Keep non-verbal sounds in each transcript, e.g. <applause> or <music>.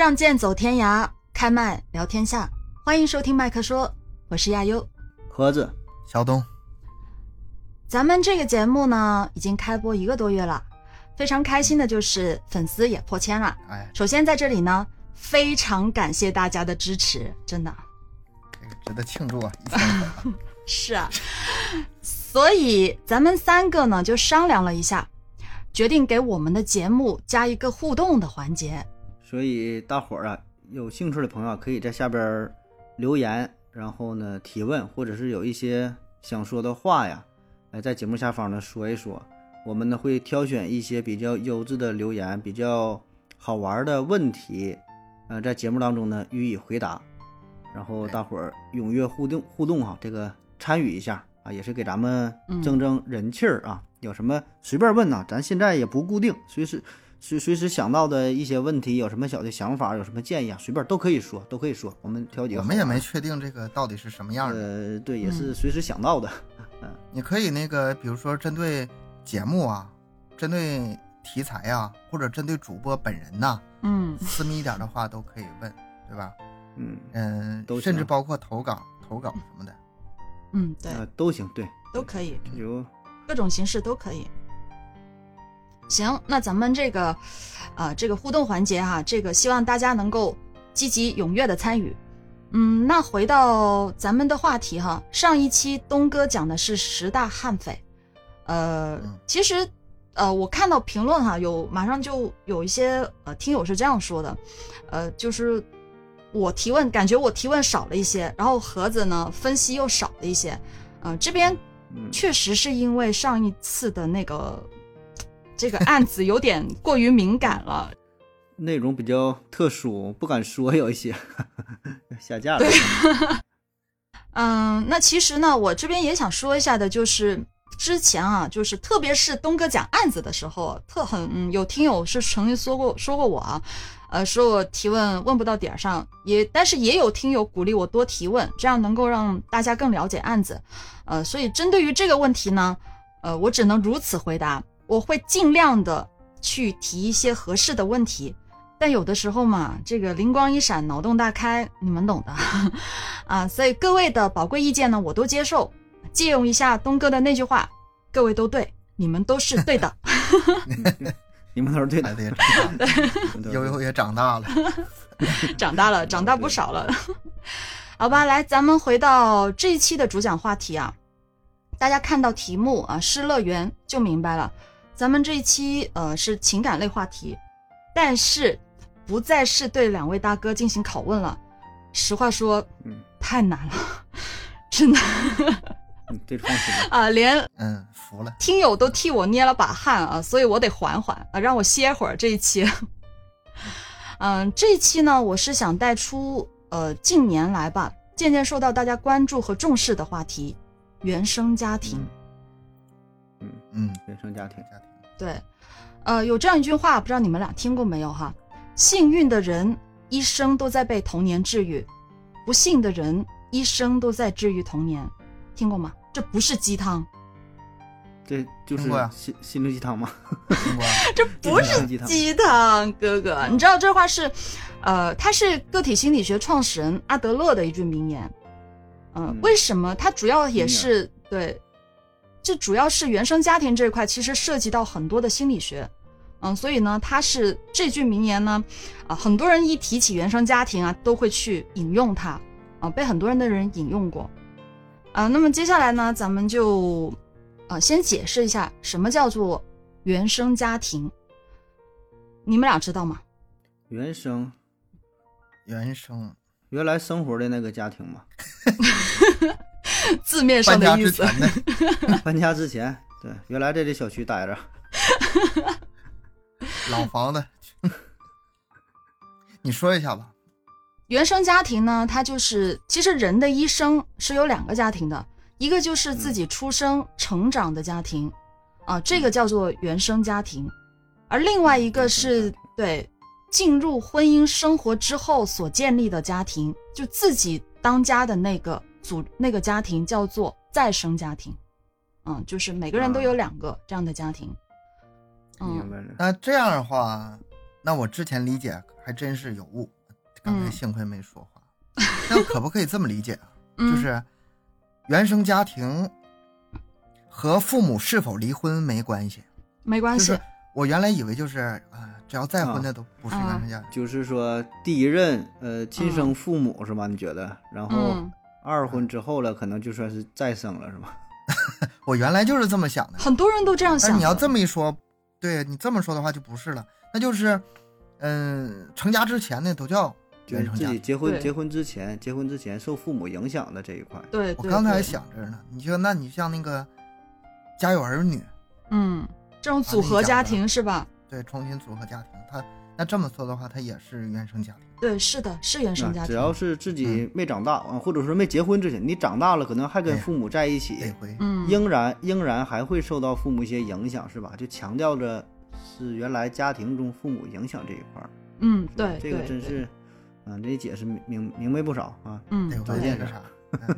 仗剑走天涯，开麦聊天下。欢迎收听麦克说，我是亚优。盒子，小东，咱们这个节目呢，已经开播一个多月了，非常开心的就是粉丝也破千了。哎，首先在这里呢，非常感谢大家的支持，真的这个值得庆祝啊！一千粉，<laughs> 是啊。所以咱们三个呢就商量了一下，决定给我们的节目加一个互动的环节。所以大伙儿啊，有兴趣的朋友啊可以在下边留言，然后呢提问，或者是有一些想说的话呀，哎，在节目下方呢说一说。我们呢会挑选一些比较优质的留言，比较好玩的问题，呃，在节目当中呢予以回答，然后大伙儿踊跃互动互动哈，这个参与一下啊，也是给咱们增增人气儿啊。有什么随便问呐、咱现在也不固定，随时随随时想到的一些问题，有什么小的想法，有什么建议啊，随便都可以说，都可以说。我们挑几个我们也没确定这个到底是什么样的。呃，对，也是随时想到的。<laughs> 嗯你可以那个，比如说针对节目啊，针对题材呀、或者针对主播本人呐、嗯私密一点的话都可以问，对吧？嗯，嗯，都甚至包括投稿、投稿什么的。嗯，对，呃，都行，对，都可以。比如各种形式都可以。行，那咱们这个，呃，这个互动环节哈，这个希望大家能够积极踊跃的参与。嗯，那回到咱们的话题哈，上一期东哥讲的是十大悍匪，呃嗯，其实，呃，我看到评论哈，有马上就有一些呃听友是这样说的，呃，就是我提问感觉我提问少了一些，然后盒子呢分析又少了一些，嗯、这边嗯，确实是因为上一次的那个这个案子有点过于敏感了，内容比较特殊，不敢说有一些。<laughs> 下架了。对。<laughs> 嗯，那其实呢，我这边也想说一下的，就是之前啊，就是特别是东哥讲案子的时候，特很、嗯、有听友是曾经说过说过我啊，呃，说我提问问不到点儿上，也但是也有听友鼓励我多提问，这样能够让大家更了解案子，呃，所以针对于这个问题呢，呃，我只能如此回答，我会尽量的去提一些合适的问题。但有的时候嘛，这个灵光一闪，脑洞大开，你们懂的 <laughs> 啊。所以各位的宝贵意见呢，我都接受。借用一下东哥的那句话，各位都对，你们都是对的。<laughs> 你们都是对的，孩子也长大了，你们都是悠悠也长大了。长大了，长大不少了。<laughs> 好吧，来，咱们回到这一期的主讲话题啊。大家看到题目啊，《失乐园》就明白了，咱们这一期呃是情感类话题，但是不再是对两位大哥进行拷问了。实话说，嗯太难了，真的嗯，这放心吧。啊，连嗯，服了。听友都替我捏了把汗啊，所以我得缓缓啊，让我歇会儿这一期。<laughs> 嗯，这一期呢，我是想带出呃近年来吧，渐渐受到大家关注和重视的话题——原生家庭。嗯，嗯，原生家庭，家庭。对，呃，有这样一句话，不知道你们俩听过没有哈？幸运的人一生都在被童年治愈，不幸的人一生都在治愈童年，听过吗？这不是鸡汤，这就是心心灵鸡汤吗？听过啊？<laughs> 这不是鸡汤鸡汤，哥哥，你知道这话是，呃，他是个体心理学创始人阿德勒的一句名言。嗯、嗯为什么？他主要也是对，这主要是原生家庭这一块，其实涉及到很多的心理学。嗯，所以呢，它是这句名言呢，啊，很多人一提起原生家庭啊，都会去引用它，啊，被很多人的人引用过。啊，那么接下来呢，咱们就，啊，先解释一下什么叫做原生家庭。你们俩知道吗？原生原生原来生活的那个家庭嘛，<laughs> <laughs> 字面上搬家之的意思。搬家之前，对，原来在这小区待着，老房子，你说一下吧。原生家庭呢，它就是其实人的一生是有两个家庭的，一个就是自己出生、成长的家庭，啊，这个叫做原生家庭，而另外一个是对进入婚姻生活之后所建立的家庭，就自己当家的那个组那个家庭叫做再生家庭，嗯，就是每个人都有两个这样的家庭，嗯明白了。那这样的话，那我之前理解还真是有误，刚才嗯幸亏没说话。那可不可以这么理解啊？<laughs> 就嗯是原生家庭和父母是否离婚没关系。没关系就是，我原来以为就是啊、只要再婚的都不是原生家庭。就是说第一任呃亲生父母是吧？你觉得？然后嗯，二婚之后了，可能就算是再生了是吧？<laughs> 我原来就是这么想的。很多人都这样想你要这么一说，对你这么说的话就不是了，那就是，嗯、成家之前呢都叫原生家庭。对结婚结婚之前，结婚之前受父母影响的这一块，对，对我刚才还想着呢，你说那你像那个家有儿女，嗯，这种组合家庭是吧？对，重新组合家庭，他那这么说的话，他也是原生家庭。对，是的，是原生家庭。啊只要是自己没长大，啊，或者说没结婚之前，你长大了，可能还跟父母在一起，嗯，仍然仍然还会受到父母一些影响，是吧？就强调着是原来家庭中父母影响这一块儿。嗯，对，这个真是，嗯，这解释明明明白不少啊。嗯得，找见着回那个啥。<laughs> 嗯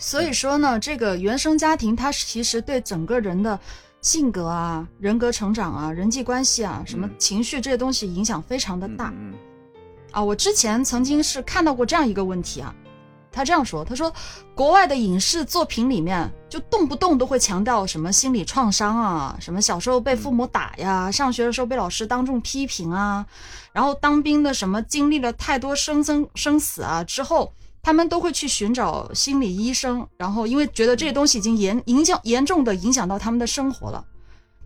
所以说呢，这个原生家庭它其实对整个人的性格啊、人格成长啊、人际关系啊、什么嗯情绪这些东西影响非常的大。嗯嗯啊，我之前曾经是看到过这样一个问题啊，他这样说，他说国外的影视作品里面就动不动都会强调什么心理创伤啊，什么小时候被父母打呀，上学的时候被老师当众批评啊，然后当兵的什么经历了太多生生生死啊之后。他们都会去寻找心理医生，然后因为觉得这些东西已经严影响严重的影响到他们的生活了。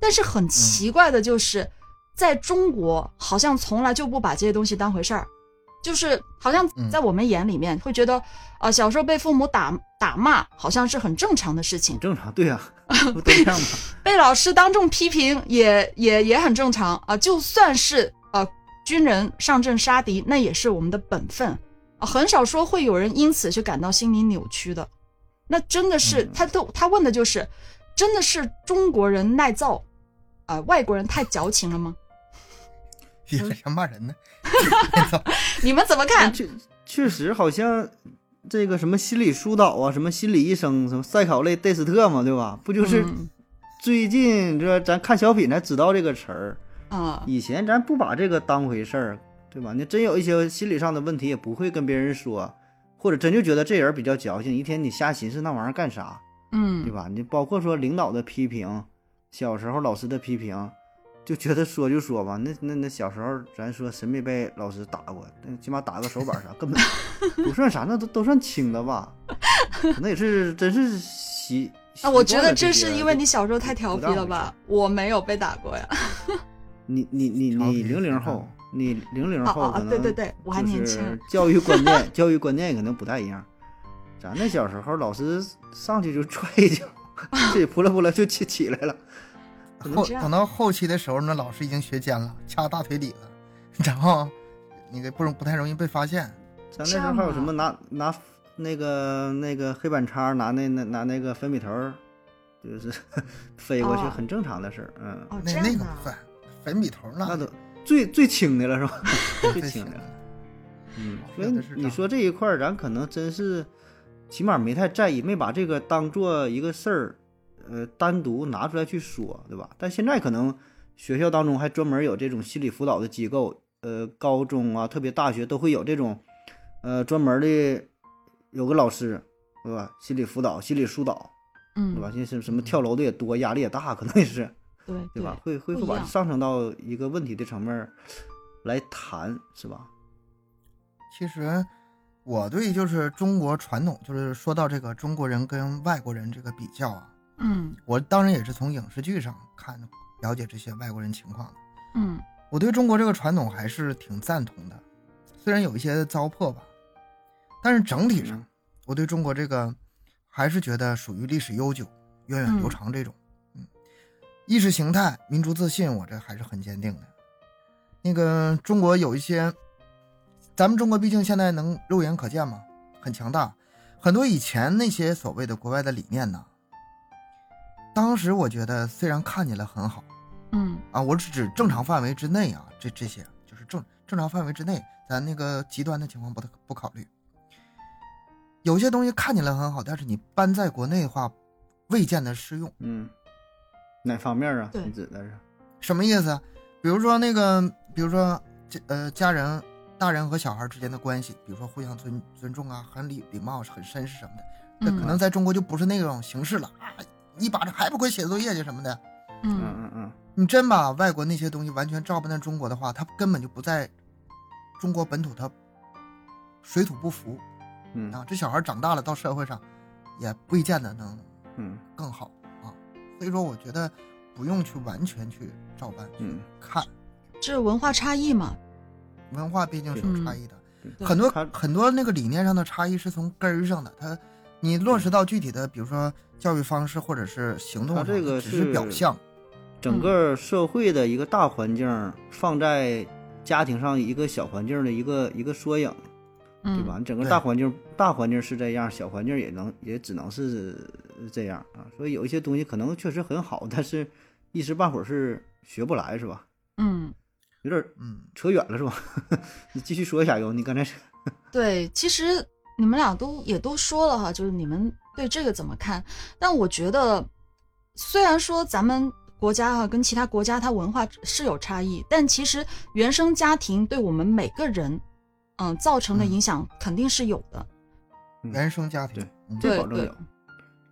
但是很奇怪的就是，在中国好像从来就不把这些东西当回事儿，就是好像嗯在我们眼里面会觉得，啊、小时候被父母打打骂好像是很正常的事情，正常，对呀、<laughs> 不都这样吗？被老师当众批评也也也很正常啊。就算是呃军人上阵杀敌，那也是我们的本分啊，很少说会有人因此去感到心理扭曲的。那真的是嗯他都他问的就是，真的是中国人耐造啊、外国人太矫情了吗？也是想骂人呢。<laughs> 你们怎么看？确 <laughs> 确实好像这个什么心理疏导啊，什么心理医生，什么赛考类戴斯特嘛，对吧？不就是嗯最近这咱看小品才知道这个词儿，啊？以前咱不把这个当回事儿，对吧？你真有一些心理上的问题，也不会跟别人说，或者真就觉得这人比较矫情，一天你瞎寻思那玩意儿干啥，嗯对嗯吧？你包括说领导的批评，小时候老师的批评，就觉得说就说吧。那那那小时候咱说谁没被老师打过？那起码打个手板啥，根本不算啥，那都都算轻的吧？可能也是真是习啊，我觉得这这是因为你小时候太调皮了吧？我没有被打过呀。你你你你零零后，你零零后可能对对对我还年轻就是教育观念 <laughs> 教育观念可能不太一样。咱那小时候，老师上去就踹一脚，<laughs> 自己扑啦扑啦就起起来了。等到后期的时候，那老师已经学尖了，掐大腿里了，然后那个不容不太容易被发现。咱那时候还有什啊么拿拿那个那个黑板擦，拿那那拿那个粉笔头，就是 <laughs> 飞过去，哦很正常的事儿。嗯，那那个不算，粉笔头那那都最最轻的了，是吧？最轻的了。<laughs> 嗯，学所以的是你说这一块儿，咱可能真是起码没太在意，没把这个当做一个事儿，呃，单独拿出来去说，对吧？但现在可能学校当中还专门有这种心理辅导的机构，呃，高中啊，特别大学都会有这种，呃，专门的有个老师，对吧？心理辅导、心理疏导，嗯，对吧？现在什什么跳楼的也多，压力也大，可能也是。对 <laughs> 对吧？会会会把上升到一个问题的层面来谈，是吧？其实我对就是中国传统，就是说到这个中国人跟外国人这个比较啊，嗯我当然也是从影视剧上看了解这些外国人情况的。嗯我对中国这个传统还是挺赞同的，虽然有一些糟粕吧，但是整体上嗯我对中国这个还是觉得属于历史悠久、源远流长这种。嗯，意识形态、民族自信，我这还是很坚定的。那个中国有一些，咱们中国毕竟现在能肉眼可见嘛，很强大。很多以前那些所谓的国外的理念呢，当时我觉得虽然看起来很好。嗯啊，我是指正常范围之内啊，这这些就是正正常范围之内，咱那个极端的情况不不考虑。有些东西看起来很好，但是你搬在国内的话，未见得适用。嗯，哪方面啊？对你指的是？什么意思？比如说那个，比如说家呃家人大人和小孩之间的关系，比如说互相尊尊重啊，很礼礼貌、很绅士什么的，那可能在中国就不是那种形式了啊，一巴掌还不快写作业去什么的。嗯嗯嗯嗯，你真把外国那些东西完全照搬到中国的话，他根本就不在中国本土，他水土不服嗯啊。这小孩长大了到社会上，也不一见得能嗯更好啊。所以说，我觉得不用去完全去照搬去嗯看，这是文化差异嘛？文化毕竟是有差异的，对很多很多那个理念上的差异是从根儿上的，它你落实到具体的，比如说教育方式或者是行动这个只是表象。整个社会的一个大环境放在家庭上一个小环境的一个一个缩影，嗯，对吧？你整个大环境大环境是这样，小环境也能也只能是这样啊。所以有一些东西可能确实很好，但是一时半会儿是学不来，是吧？嗯，有点嗯，扯远了，是吧？<laughs> 你继续说一下哟，你刚才是对，其实你们俩都也都说了哈，就是你们对这个怎么看？但我觉得，虽然说咱们国家哈跟其他国家它文化是有差异，但其实原生家庭对我们每个人，嗯，造成的影响肯定是有的。原生家庭，对嗯对对这保证有，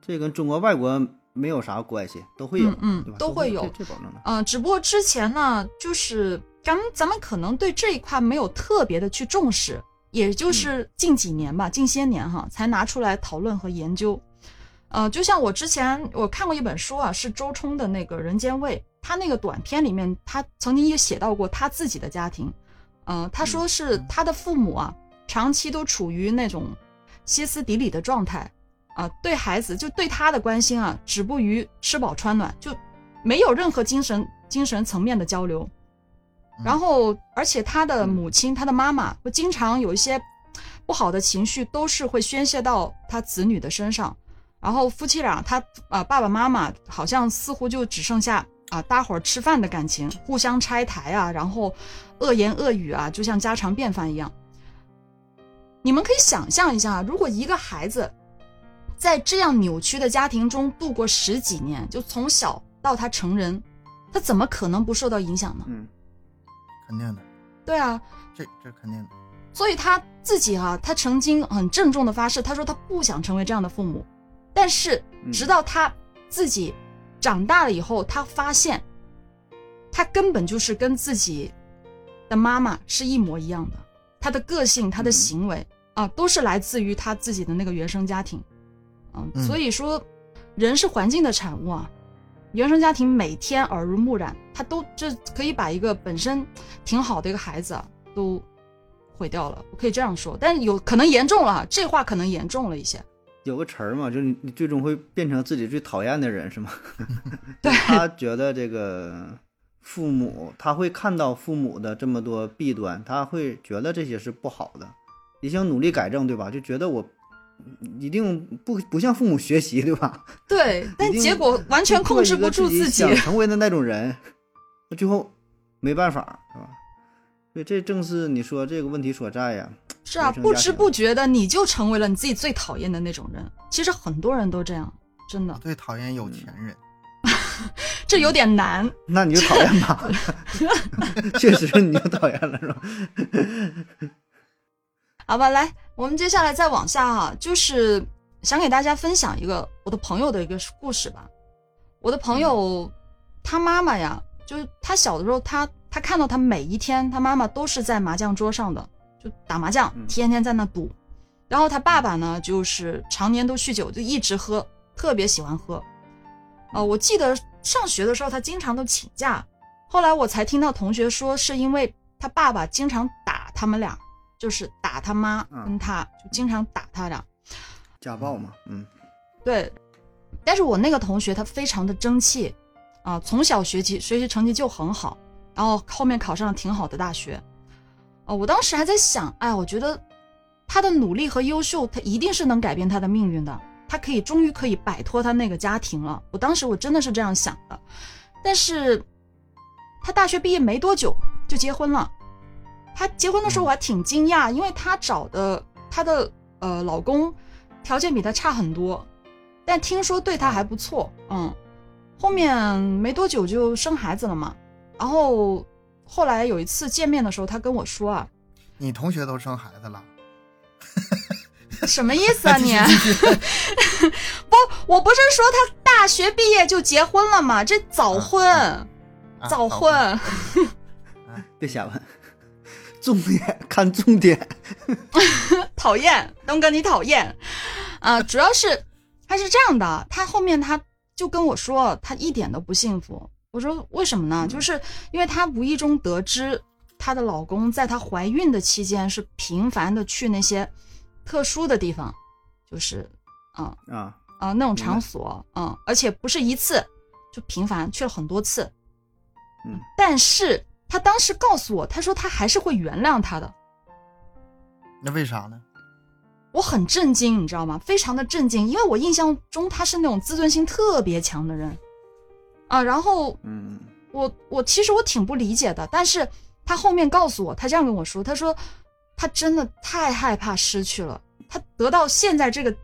这跟中国外国没有啥关系，都会有，嗯嗯？都会有这这保证的。嗯、只不过之前呢，就是咱们咱们可能对这一块没有特别的去重视，也就是近几年吧，近些年哈，才拿出来讨论和研究。呃，就像我之前我看过一本书啊，是周冲的那个《人间味》，他那个短片里面，他曾经也写到过他自己的家庭。呃，他说是他的父母啊，长期都处于那种歇斯底里的状态啊、对孩子就对他的关心啊，止步于吃饱穿暖，就没有任何精神精神层面的交流。然后，而且他的母亲，他的妈妈会经常有一些不好的情绪，都是会宣泄到他子女的身上。然后夫妻俩，他啊、爸爸妈妈好像似乎就只剩下啊搭伙儿吃饭的感情，互相拆台啊，然后恶言恶语啊，就像家常便饭一样。你们可以想象一下，如果一个孩子在这样扭曲的家庭中度过十几年，就从小到他成人，他怎么可能不受到影响呢？嗯肯定的，对啊，这这肯定的。所以他自己啊，他曾经很郑重的发誓，他说他不想成为这样的父母。但是嗯直到他自己长大了以后，他发现他根本就是跟自己的妈妈是一模一样的，他的个性、他的嗯行为啊，都是来自于他自己的那个原生家庭。嗯，嗯所以说人是环境的产物啊。原生家庭每天耳濡目染，他都这可以把一个本身挺好的一个孩子啊，都毁掉了。我可以这样说，但有可能严重了，这话可能严重了一些。有个词儿嘛，就是你你最终会变成自己最讨厌的人，是吗？<laughs> <laughs> 对他觉得这个父母，他会看到父母的这么多弊端，他会觉得这些是不好的，也想努力改正，对吧？就觉得我一定不不向父母学习，对吧？对，但结果完全控制不住自己。想成为的那种人，那最后没办法，是吧？所以这正是你说这个问题所在呀。是啊，不知不觉的你就成为了你自己最讨厌的那种人。其实很多人都这样，真的，最讨厌有钱人，这有点难。那你就讨厌吧，<laughs> 确实你就讨厌了，是吧？<laughs> 好吧，来，我们接下来再往下哈、就是想给大家分享一个我的朋友的一个故事吧。我的朋友，他妈妈呀，就是他小的时候，他他看到他每一天，他妈妈都是在麻将桌上的，就打麻将，嗯天天在那赌。然后他爸爸呢，就是常年都酗酒，就一直喝，特别喜欢喝。呃，我记得上学的时候，他经常都请假。后来我才听到同学说，是因为他爸爸经常打他们俩，就是打他妈嗯跟他，就经常打他俩。家暴嘛，嗯对，但是我那个同学他非常的争气，啊、从小学习学习成绩就很好，然后后面考上了挺好的大学。哦、我当时还在想，哎，我觉得他的努力和优秀，他一定是能改变他的命运的，他可以终于可以摆脱他那个家庭了。我当时我真的是这样想的，但是他大学毕业没多久就结婚了。他结婚的时候我还挺惊讶，因为他找的他的呃老公条件比他差很多，但听说对他还不错，嗯，后面没多久就生孩子了嘛，然后后来有一次见面的时候，他跟我说啊，你同学都生孩子了，什么意思啊你？<laughs> 不，我不是说他大学毕业就结婚了吗？这早婚，啊早婚。<laughs> 别瞎问，重点看重点。<laughs> 讨厌，东哥你讨厌，啊、主要是他是这样的，他后面他就跟我说，他一点都不幸福。我说为什么呢？就是因为她无意中得知她的老公在她怀孕的期间是频繁的去那些特殊的地方，就是啊啊，啊、那种场所，嗯，而且不是一次，就频繁去了很多次。嗯，但是她当时告诉我，她说她还是会原谅他的。那为啥呢？我很震惊，你知道吗？非常的震惊，因为我印象中他是那种自尊心特别强的人，啊，然后嗯我我其实我挺不理解的，但是他后面告诉我，他这样跟我说，他说他真的太害怕失去了，他得到现在这个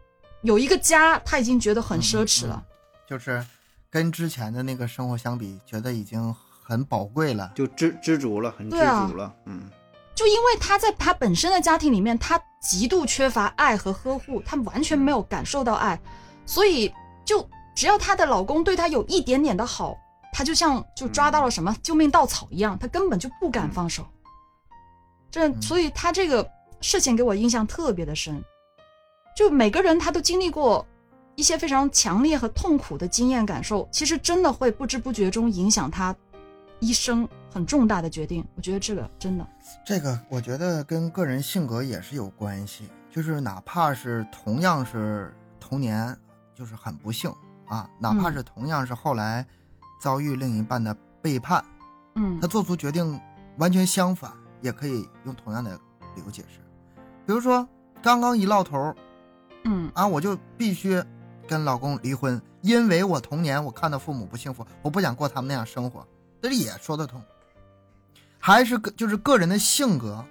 有一个家，他已经觉得很奢侈了。就是跟之前的那个生活相比，觉得已经很宝贵了。就知知足了，很知足了。嗯就因为他在他本身的家庭里面，他极度缺乏爱和呵护，他完全没有感受到爱，所以就只要她的老公对她有一点点的好，她就像就抓到了什么救命稻草一样，她根本就不敢放手。这嗯。所以她这个事情给我印象特别的深，就每个人他都经历过一些非常强烈和痛苦的经验感受，其实真的会不知不觉中影响他一生很重大的决定。我觉得这个真的。这个我觉得跟个人性格也是有关系，就是哪怕是同样是童年，就是很不幸啊，哪怕嗯是同样是后来遭遇另一半的背叛，嗯他做出决定完全相反，也可以用同样的理由解释。比如说，刚刚一落头嗯啊，我就必须跟老公离婚，因为我童年我看到父母不幸福，我不想过他们那样生活，这里也说得通。还是个就是个人的性格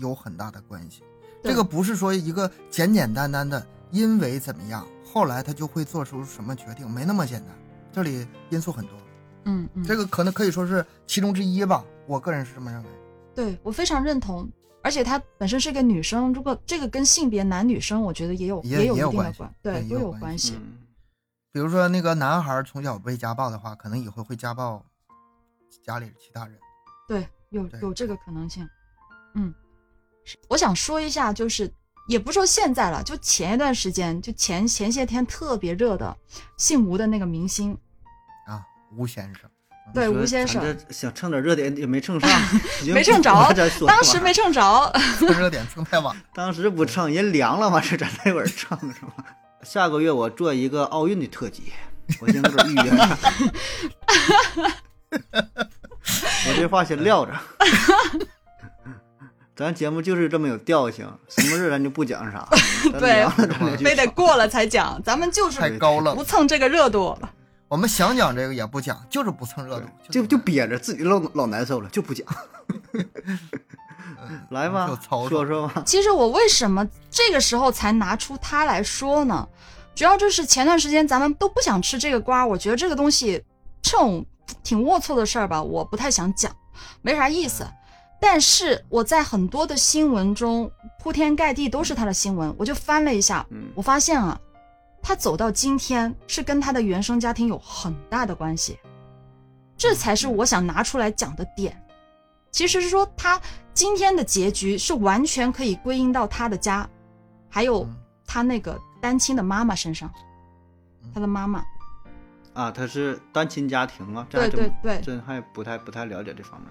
有很大的关系。这个不是说一个简简单单的因为怎么样，后来他就会做出什么决定，没那么简单。这里因素很多，嗯嗯，这个可能可以说是其中之一吧。我个人是这么认为。对我非常认同。而且她本身是个女生，如果这个跟性别男女生，我觉得也有也有也有关系一定的关，对，都对也有关有关系。嗯比如说那个男孩从小被家暴的话，可能以后会家暴家里其他人。对，有对有这个可能性。嗯，是我想说一下，就是也不说现在了，就前一段时间，就前前些天特别热的姓吴的那个明星，啊，吴先生，对吴先生这想蹭点热点也没蹭上，<laughs> 没蹭着当时没蹭着。蹭热点蹭太晚。当时不蹭，人凉了嘛，是咱那会儿蹭是吧？下个月我做一个奥运的特辑，<laughs> 我先搁这预约上。<laughs> 我这话先撂着。<laughs> 咱节目就是这么有调性，什么事咱就不讲啥，对非得过了才讲，咱们就是太高冷不，蹭这个热度。我们想讲这个也不讲，就是不蹭热度，就就憋着，自己老老难受了，就不讲。来吧说说吧。<laughs> 其实我为什么这个时候才拿出它来说呢？主要就是前段时间咱们都不想吃这个瓜，我觉得这个东西这种挺龌龊的事儿吧，我不太想讲，没啥意思。但是我在很多的新闻中铺天盖地都是他的新闻，我就翻了一下，嗯我发现啊，他走到今天是跟他的原生家庭有很大的关系，这才是我想拿出来讲的点。其实是说他今天的结局是完全可以归因到他的家，还有嗯他那个单亲的妈妈身上嗯，他的妈妈。啊，他是单亲家庭啊，这对对对，真还不太不太了解这方面。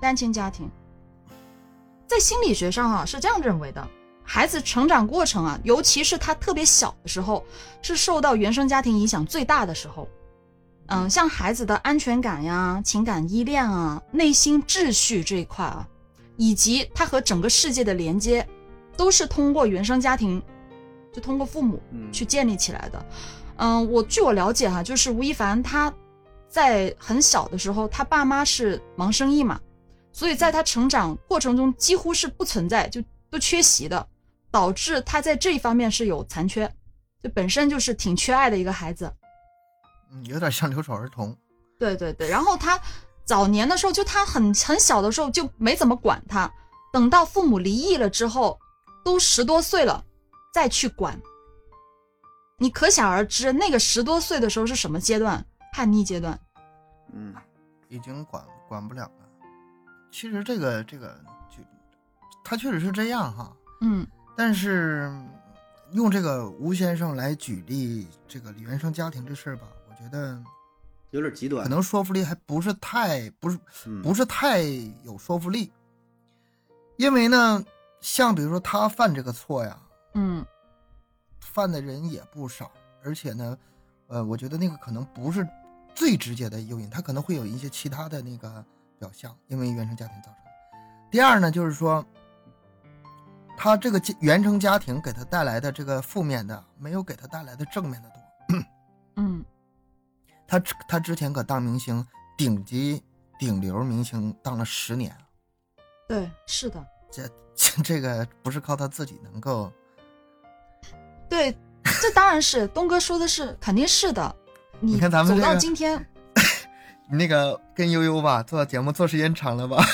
单亲家庭，在心理学上啊是这样认为的：孩子成长过程啊，尤其是他特别小的时候，是受到原生家庭影响最大的时候。嗯，像孩子的安全感呀、情感依恋啊、内心秩序这一块啊，以及他和整个世界的连接，都是通过原生家庭，就通过父母嗯，去建立起来的。嗯，我据我了解哈、就是吴亦凡他在很小的时候，他爸妈是忙生意嘛，所以在他成长过程中几乎是不存在，就都缺席的，导致他在这一方面是有残缺，就本身就是挺缺爱的一个孩子。嗯，有点像留守儿童。对对对，然后他早年的时候，就他很很小的时候就没怎么管他，等到父母离异了之后，都十多岁了，再去管，你可想而知，那个十多岁的时候是什么阶段？叛逆阶段。嗯，已经管管不了了。其实这个这个就，他确实是这样哈。嗯但是用这个吴先生来举例这个原生家庭这事儿吧，我觉得有点极端，可能说服力还不是太不是嗯不是太有说服力。因为呢，像比如说他犯这个错呀，嗯犯的人也不少，而且呢，呃，我觉得那个可能不是最直接的诱因，他可能会有一些其他的那个表象，因为原生家庭造成的。第二呢，就是说，他这个原生家庭给他带来的这个负面的，没有给他带来的正面的多。嗯他他之前可当明星，顶级顶流明星当了十年，对，是的，这这这个不是靠他自己能够。对，这当然是东哥说的是，肯定是的。你你看咱们走到今天，<laughs> 那个跟悠悠吧做节目做时间长了吧，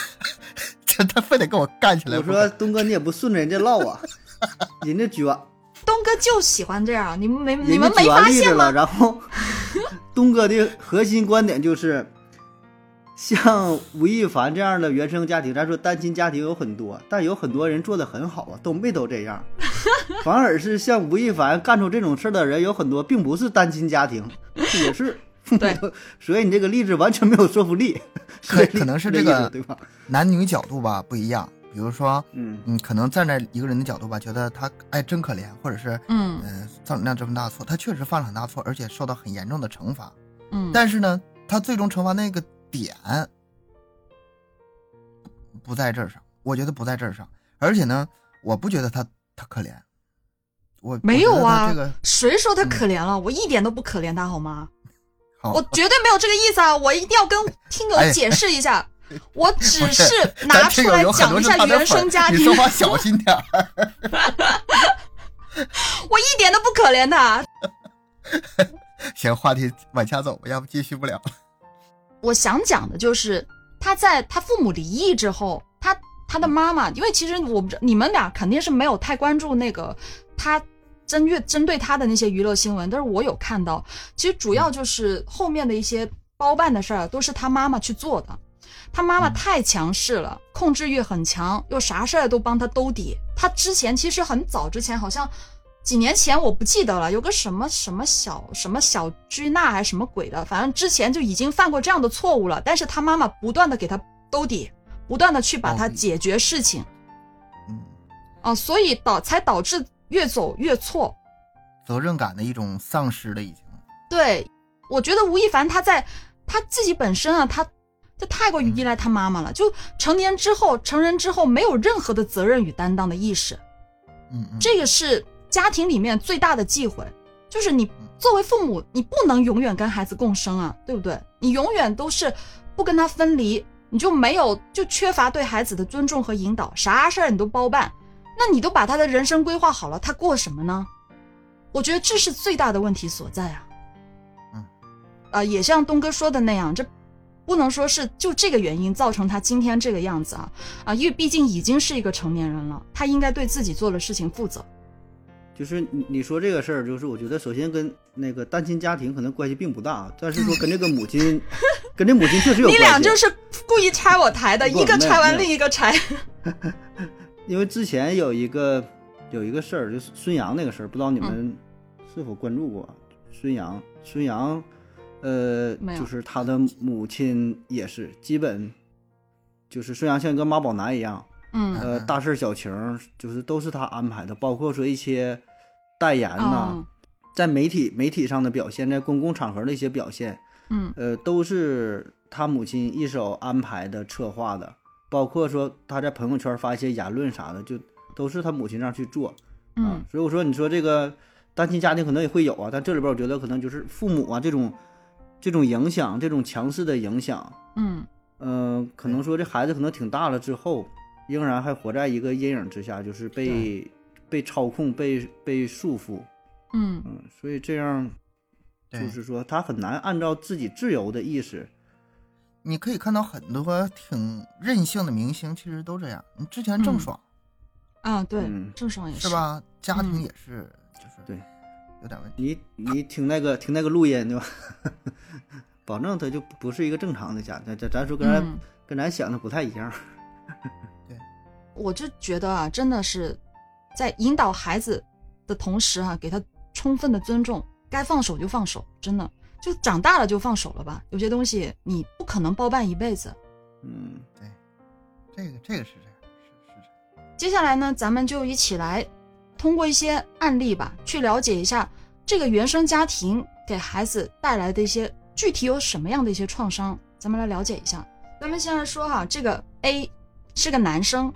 这他非得跟我干起来我。说东哥你也不顺着人家唠啊，<laughs> 人家举完东哥就喜欢这样，你们没你们没发现吗？然后东哥的核心观点就是，像吴亦凡这样的原生家庭，咱说单亲家庭有很多，但有很多人做的很好啊，东北都这样。<laughs> 反而是像吴亦凡干出这种事儿的人有很多，并不是单亲家庭，也是对，<laughs> 所以你这个例子完全没有说服力，可 <laughs> 可能是这这个对吧？男女角度吧不一样，比如说，嗯嗯，可能站在一个人的角度吧，觉得他哎真可怜，或者是嗯嗯造那这么大错，他确实犯了很大错，而且受到很严重的惩罚。嗯，但是呢，他最终惩罚那个点不在这儿上，我觉得不在这儿上，而且呢，我不觉得他他可怜，我没有啊这个谁说他可怜了？我一点都不可怜他，好吗？好，我绝对没有这个意思啊！我一定要跟听友哎解释一下，<laughs> 我只是是拿出来讲一下原生家庭你说，话小心点儿。<laughs> 我一点都不可怜他。<laughs> 行，话题往下走吧，要不继续不了了。我想讲的就是他在他父母离异之后，他他的妈妈，因为其实我不知你们俩肯定是没有太关注那个他针对针对他的那些娱乐新闻，但是我有看到，其实主要就是后面的一些包办的事儿都是他妈妈去做的。他妈妈太强势了，控制欲很强，又啥事儿都帮他兜底。他之前其实很早之前，好像几年前我不记得了，有个什么什么小什么小居娜还是什么鬼的，反正之前就已经犯过这样的错误了。但是他妈妈不断的给他兜底，不断的去把他解决事情嗯，啊，所以导才导致越走越错。责任感的一种丧失了，已经。对，我觉得吴亦凡他在他自己本身啊，他他太过于依赖他妈妈了，就成年之后，成人之后没有任何的责任与担当的意识，嗯嗯，这个是家庭里面最大的忌讳，就是你作为父母，你不能永远跟孩子共生啊，对不对？你永远都是不跟他分离，你就没有就缺乏对孩子的尊重和引导，啥事儿你都包办，那你都把他的人生规划好了，他过什么呢？我觉得这是最大的问题所在啊。嗯，啊、也像东哥说的那样，这不能说是就这个原因造成他今天这个样子啊啊，因为毕竟已经是一个成年人了，他应该对自己做的事情负责。就是你你说这个事儿，就是我觉得首先跟那个单亲家庭可能关系并不大，但是说跟这个母亲，<laughs> 跟这母亲确实有你关系。俩就是故意拆我台的，一个拆完另一个拆。<laughs> 因为之前有一个有一个事儿，就是孙杨那个事儿，不知道你们是否关注过？孙杨，孙杨，呃就是他的母亲也是，基本就是孙杨像一个妈宝男一样，嗯。呃，大事小情就是都是他安排的，包括说一些代言呐、哦。在媒体媒体上的表现，在公共场合的一些表现，嗯。呃，都是他母亲一手安排的、策划的，包括说他在朋友圈发一些言论啥的，就都是他母亲让去做啊嗯。所以我说，你说这个单亲家庭可能也会有啊，但这里边我觉得可能就是父母啊这种这种影响，这种强势的影响，嗯嗯、可能说这孩子可能挺大了之后，仍然还活在一个阴影之下，就是被被操控、被被束缚，嗯嗯，所以这样就是说他很难按照自己自由的意识你可以看到很多挺任性的明星，其实都这样。你之前郑嗯爽、啊，对嗯，郑爽也是？吧？家庭嗯也是，就是对，有点问题。你你听那个听那个录音对吧？<laughs> 保证他就不是一个正常的家，咱咱咱说跟咱、嗯，跟咱想的不太一样。<laughs> 对我就觉得啊，真的是在引导孩子的同时啊，给他充分的尊重，该放手就放手，真的就长大了就放手了吧。有些东西你不可能包办一辈子。嗯对这个这个是这样，是是这样。接下来呢，咱们就一起来通过一些案例吧，去了解一下这个原生家庭给孩子带来的一些具体有什么样的一些创伤，咱们来了解一下。咱们先来说哈，这个 A 是个男生，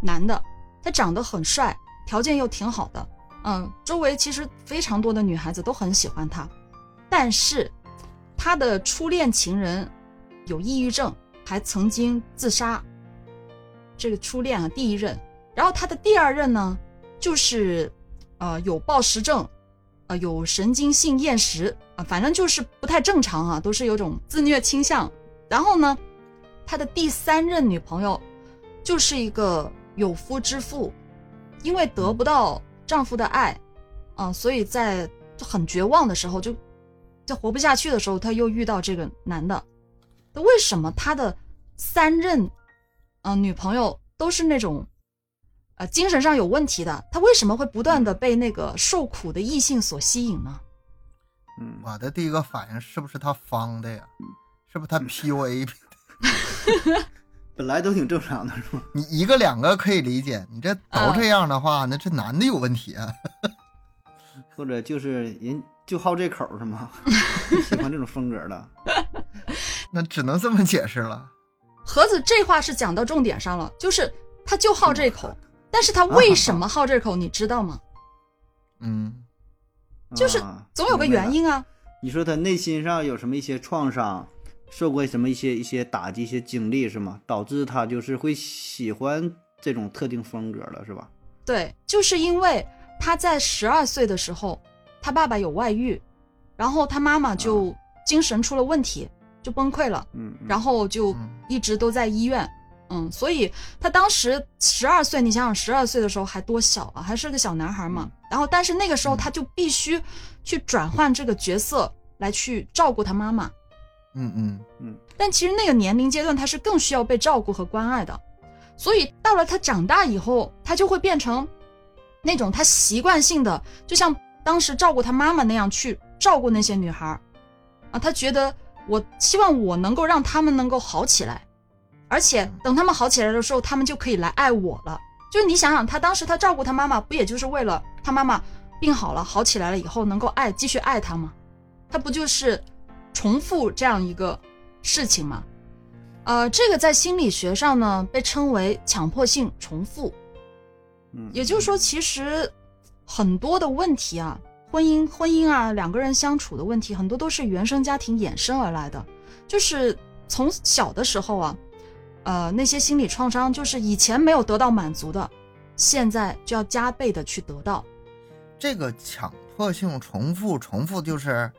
男的，他长得很帅，条件又挺好的，嗯，周围其实非常多的女孩子都很喜欢他，但是他的初恋情人有抑郁症，还曾经自杀。这个初恋啊，第一任，然后他的第二任呢，就是呃有暴食症，呃有神经性厌食啊、反正就是不太正常啊，都是有种自虐倾向。然后呢，他的第三任女朋友就是一个有夫之妇，因为得不到丈夫的爱，啊、所以在就很绝望的时候，就就活不下去的时候，他又遇到这个男的。那为什么他的三任嗯、女朋友都是那种呃精神上有问题的？他为什么会不断的被那个受苦的异性所吸引呢？嗯，我的第一个反应是不是他方的呀？是不是他 PUA？<laughs> 本来都挺正常的是吗？你一个两个可以理解，你这都这样的话，那这男的有问题啊！<laughs> 或者就是人就好这口是吗？<laughs> 喜欢这种风格的。那只能这么解释了。盒子这话是讲到重点上了，就是他就好这口，但是他为什么好这口，你知道吗？嗯，就是啊总有个原。因啊。你说他内心上有什么一些创伤，受过什么一些一些打击、一些经历是吗？导致他就是会喜欢这种特定风格了是吧？对，就是因为他在十二岁的时候，他爸爸有外遇，然后他妈妈就精神出了问题，就崩溃了，嗯，嗯然后就嗯一直都在医院。嗯，所以他当时十二岁，你想想，十二岁的时候还多小啊，还是个小男孩嘛。然后，但是那个时候嗯他就必须去转换这个角色来去照顾他妈妈。嗯嗯嗯但其实那个年龄阶段，他是更需要被照顾和关爱的。所以到了他长大以后，他就会变成那种他习惯性的，就像当时照顾他妈妈那样去照顾那些女孩儿啊。他觉得我希望我能够让他们能够好起来，而且等他们好起来的时候，他们就可以来爱我了。就是你想想，他当时他照顾他妈妈，不也就是为了他妈妈病好了、好起来了以后能够爱继续爱他吗？他不就是重复这样一个事情吗？呃，这个在心理学上呢被称为强迫性重复，嗯，也就是说，其实很多的问题啊，婚姻婚姻啊，两个人相处的问题，很多都是原生家庭衍生而来的，就是从小的时候啊，呃，那些心理创伤，就是以前没有得到满足的，现在就要加倍的去得到。这个强迫性重复，重复就是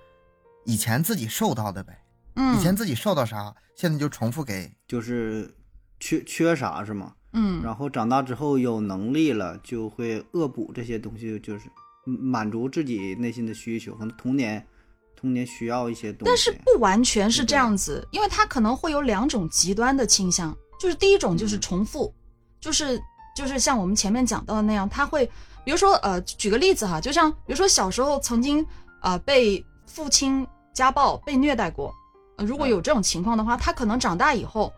以前自己受到的呗。嗯，以前自己受到啥，现在就重复给。就是缺缺啥是吗？嗯，然后长大之后有能力了，就会恶补这些东西，就是满足自己内心的需求，可能童年童年需要一些东西。但是不完全是这样子，因为他可能会有两种极端的倾向，就是第一种就是嗯重复，就是就是像我们前面讲到的那样，他会，比如说呃，举个例子哈，就像比如说小时候曾经呃被父亲家暴、被虐待过，呃，如果有这种情况的话，他可能长大以后，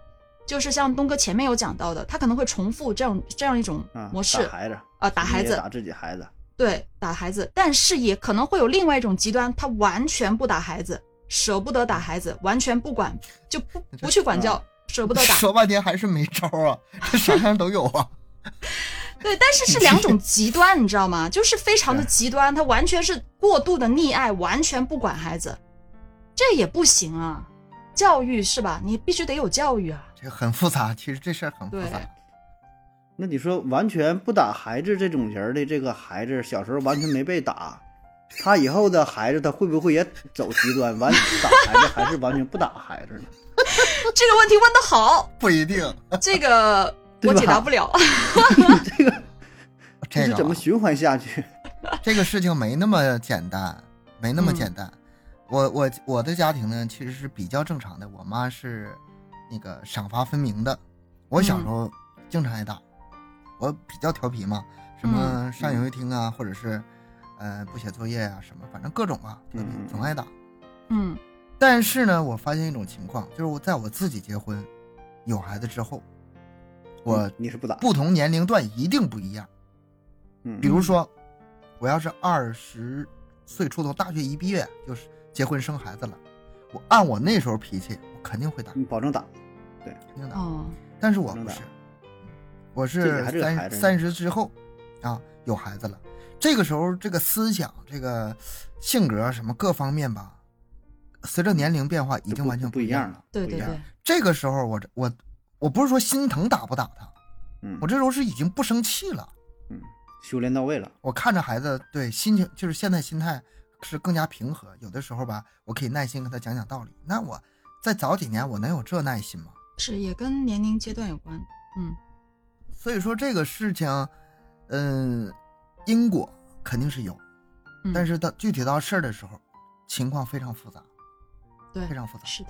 就是像东哥前面有讲到的，他可能会重复这样这样一种啊，模式打孩子啊、打孩子，打自己孩子，对，打孩子，但是也可能会有另外一种极端，他完全不打孩子，舍不得打孩子，完全不管，就不不去管教，舍不得打。说半天还是没招啊，这啥样都有啊。<laughs> 对，但是是两种极端，你知道吗？就是非常的极端，他完全是过度的溺爱，完全不管孩子，这也不行啊。教育是吧？你必须得有教育啊。这很复杂，其实这事儿很复杂对。那你说完全不打孩子这种人儿的这个孩子，小时候完全没被打，他以后的孩子他会不会也走极端，完打孩子还是完全不打孩子呢？<laughs> 这个问题问的好，不一定。这个 <laughs> 我解答不了。<laughs> 这个这个啊怎么循环下去？这个事情没那么简单，没那么简单。我我我的家庭呢，其实是比较正常的。我妈是那个赏罚分明的。我小时候经常挨打，我比较调皮嘛，什么上游戏厅啊，或者是呃不写作业啊，什么反正各种啊，调皮总挨打。嗯。但是呢，我发现一种情况，就是我在我自己结婚有孩子之后，我嗯你是不打，不同年龄段一定不一样。嗯，比如说，我要是二十岁出头，大学一毕业就是结婚生孩子了，我按我那时候脾气，我肯定会打，你保证打，对。肯定打。哦。但是我不是，我是三三十之后啊有孩子了，这个时候这个思想、这个性格什么各方面吧，随着年龄变化已经完全。不一样了，不一样对对对，这个时候我这我我不是说心疼打不打他，嗯，我这时候是已经不生气了。嗯修炼到位了，我看着孩子，对心情就是现在心态是更加平和。有的时候吧，我可以耐心跟他讲讲道理。那我再早几年，我能有这耐心吗？是也跟年龄阶段有关。嗯所以说这个事情，嗯，因果肯定是有，嗯，但是到具体到事儿的时候，情况非常复杂，对非常复杂。是的，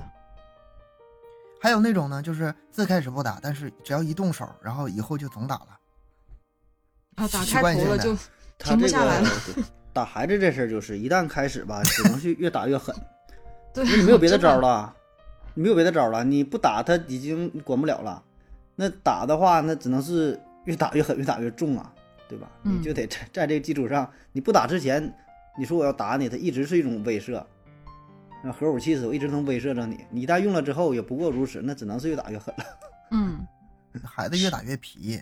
还有那种呢，就是最开始不打，但是只要一动手，然后以后就总打了。啊，打习开惯性的头了就停不下来个了。对打孩子这事儿就是一旦开始吧，只能是越打越狠，<laughs> 对，因为你没有别的招儿了，你没有别的招儿了，你不打他已经管不了了，那打的话，那只能是越打越狠，越打越重啊，对吧？嗯你就得在在这个基础上，你不打之前，你说我要打你，他一直是一种威慑，那核武器是，我一直能威慑着你，你一旦用了之后，也不过如此，那只能是越打越狠了。<laughs> 嗯孩子越打越皮，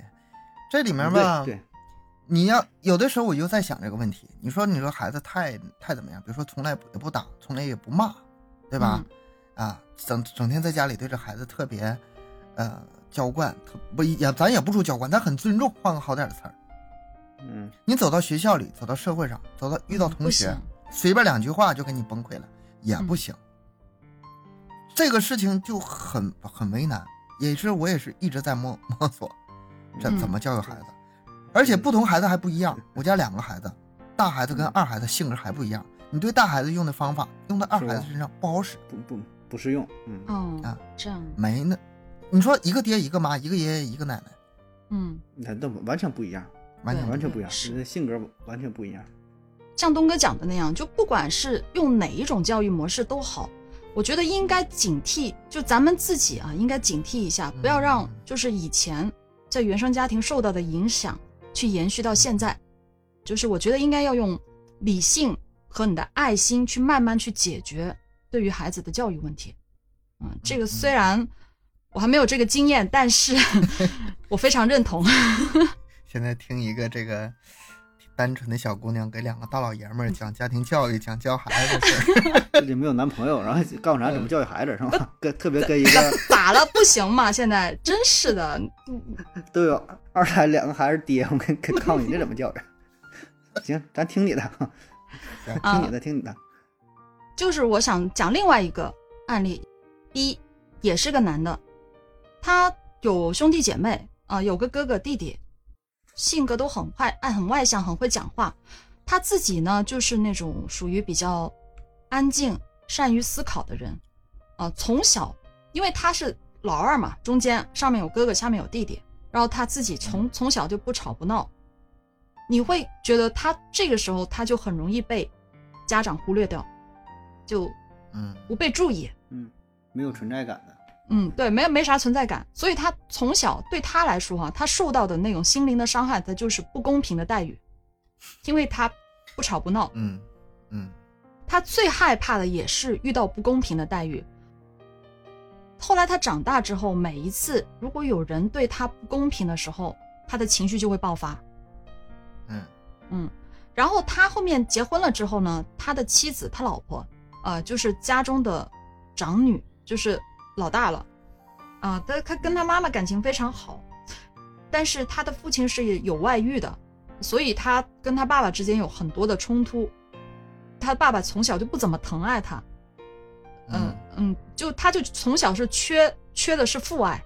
这里面吧，对对，你要有的时候我就在想这个问题，你说你说孩子太太怎么样？比如说从来也不打，从来也不骂，对吧？啊，整整天在家里对着孩子特别，呃，娇惯，特不也咱也不说浇灌，咱很尊重，换个好点的词儿。嗯，你走到学校里，走到社会上，走到遇到嗯同学，随便两句话就给你崩溃了，也嗯不行。这个事情就很很为难，也是我也是一直在摸摸索，这嗯怎么教育孩子，而且不同孩子还不一样。我家两个孩子，大孩子跟二孩子性格还不一样。你对大孩子用的方法，用到二孩子身上不好使，不不不适用，嗯，哦啊这样没呢。你说一个爹一个妈，一个爷爷一个奶奶，嗯，那那完全不一样，完全完全不一样，是人的性格完全不一样。像东哥讲的那样，就不管是用哪一种教育模式都好，我觉得应该警惕，就咱们自己啊，应该警惕一下，不要让嗯就是以前在原生家庭受到的影响去延续到现在。就是我觉得应该要用理性和你的爱心去慢慢去解决对于孩子的教育问题。嗯，这个虽然我还没有这个经验，但是 <laughs> 我非常认同。<laughs> 现在听一个这个单纯的小姑娘给两个大老爷们儿讲家庭教育，讲教孩子的事儿。<laughs> 自己没有男朋友，然后告诉咱怎么教育孩子是吧？跟特别跟一个咋了？不行吗？现在真是的，都有二胎两个孩子爹，我跟跟告诉你这怎么教育。行，咱听你的，啊听你的，听你的。就是我想讲另外一个案例，一也是个男的，他有兄弟姐妹啊、有个哥哥弟弟，性格都很外爱很外向，很会讲话。他自己呢，就是那种属于比较安静、善于思考的人啊、从小，因为他是老二嘛，中间上面有哥哥，下面有弟弟，然后他自己从从小就不吵不闹，你会觉得他这个时候他就很容易被家长忽略掉，就嗯不被注意。嗯，没有存在感的。嗯，对，没没啥存在感，所以他从小对他来说哈、他受到的那种心灵的伤害，他就是不公平的待遇，因为他不吵不闹，嗯嗯他最害怕的也是遇到不公平的待遇。后来他长大之后，每一次如果有人对他不公平的时候，他的情绪就会爆发。嗯。嗯，然后他后面结婚了之后呢，他的妻子，他老婆，呃，就是家中的长女，就是老大了，啊、他他跟他妈妈感情非常好，但是他的父亲是有外遇的，所以他跟他爸爸之间有很多的冲突。他爸爸从小就不怎么疼爱他，嗯嗯，就他就从小是缺缺的是父爱，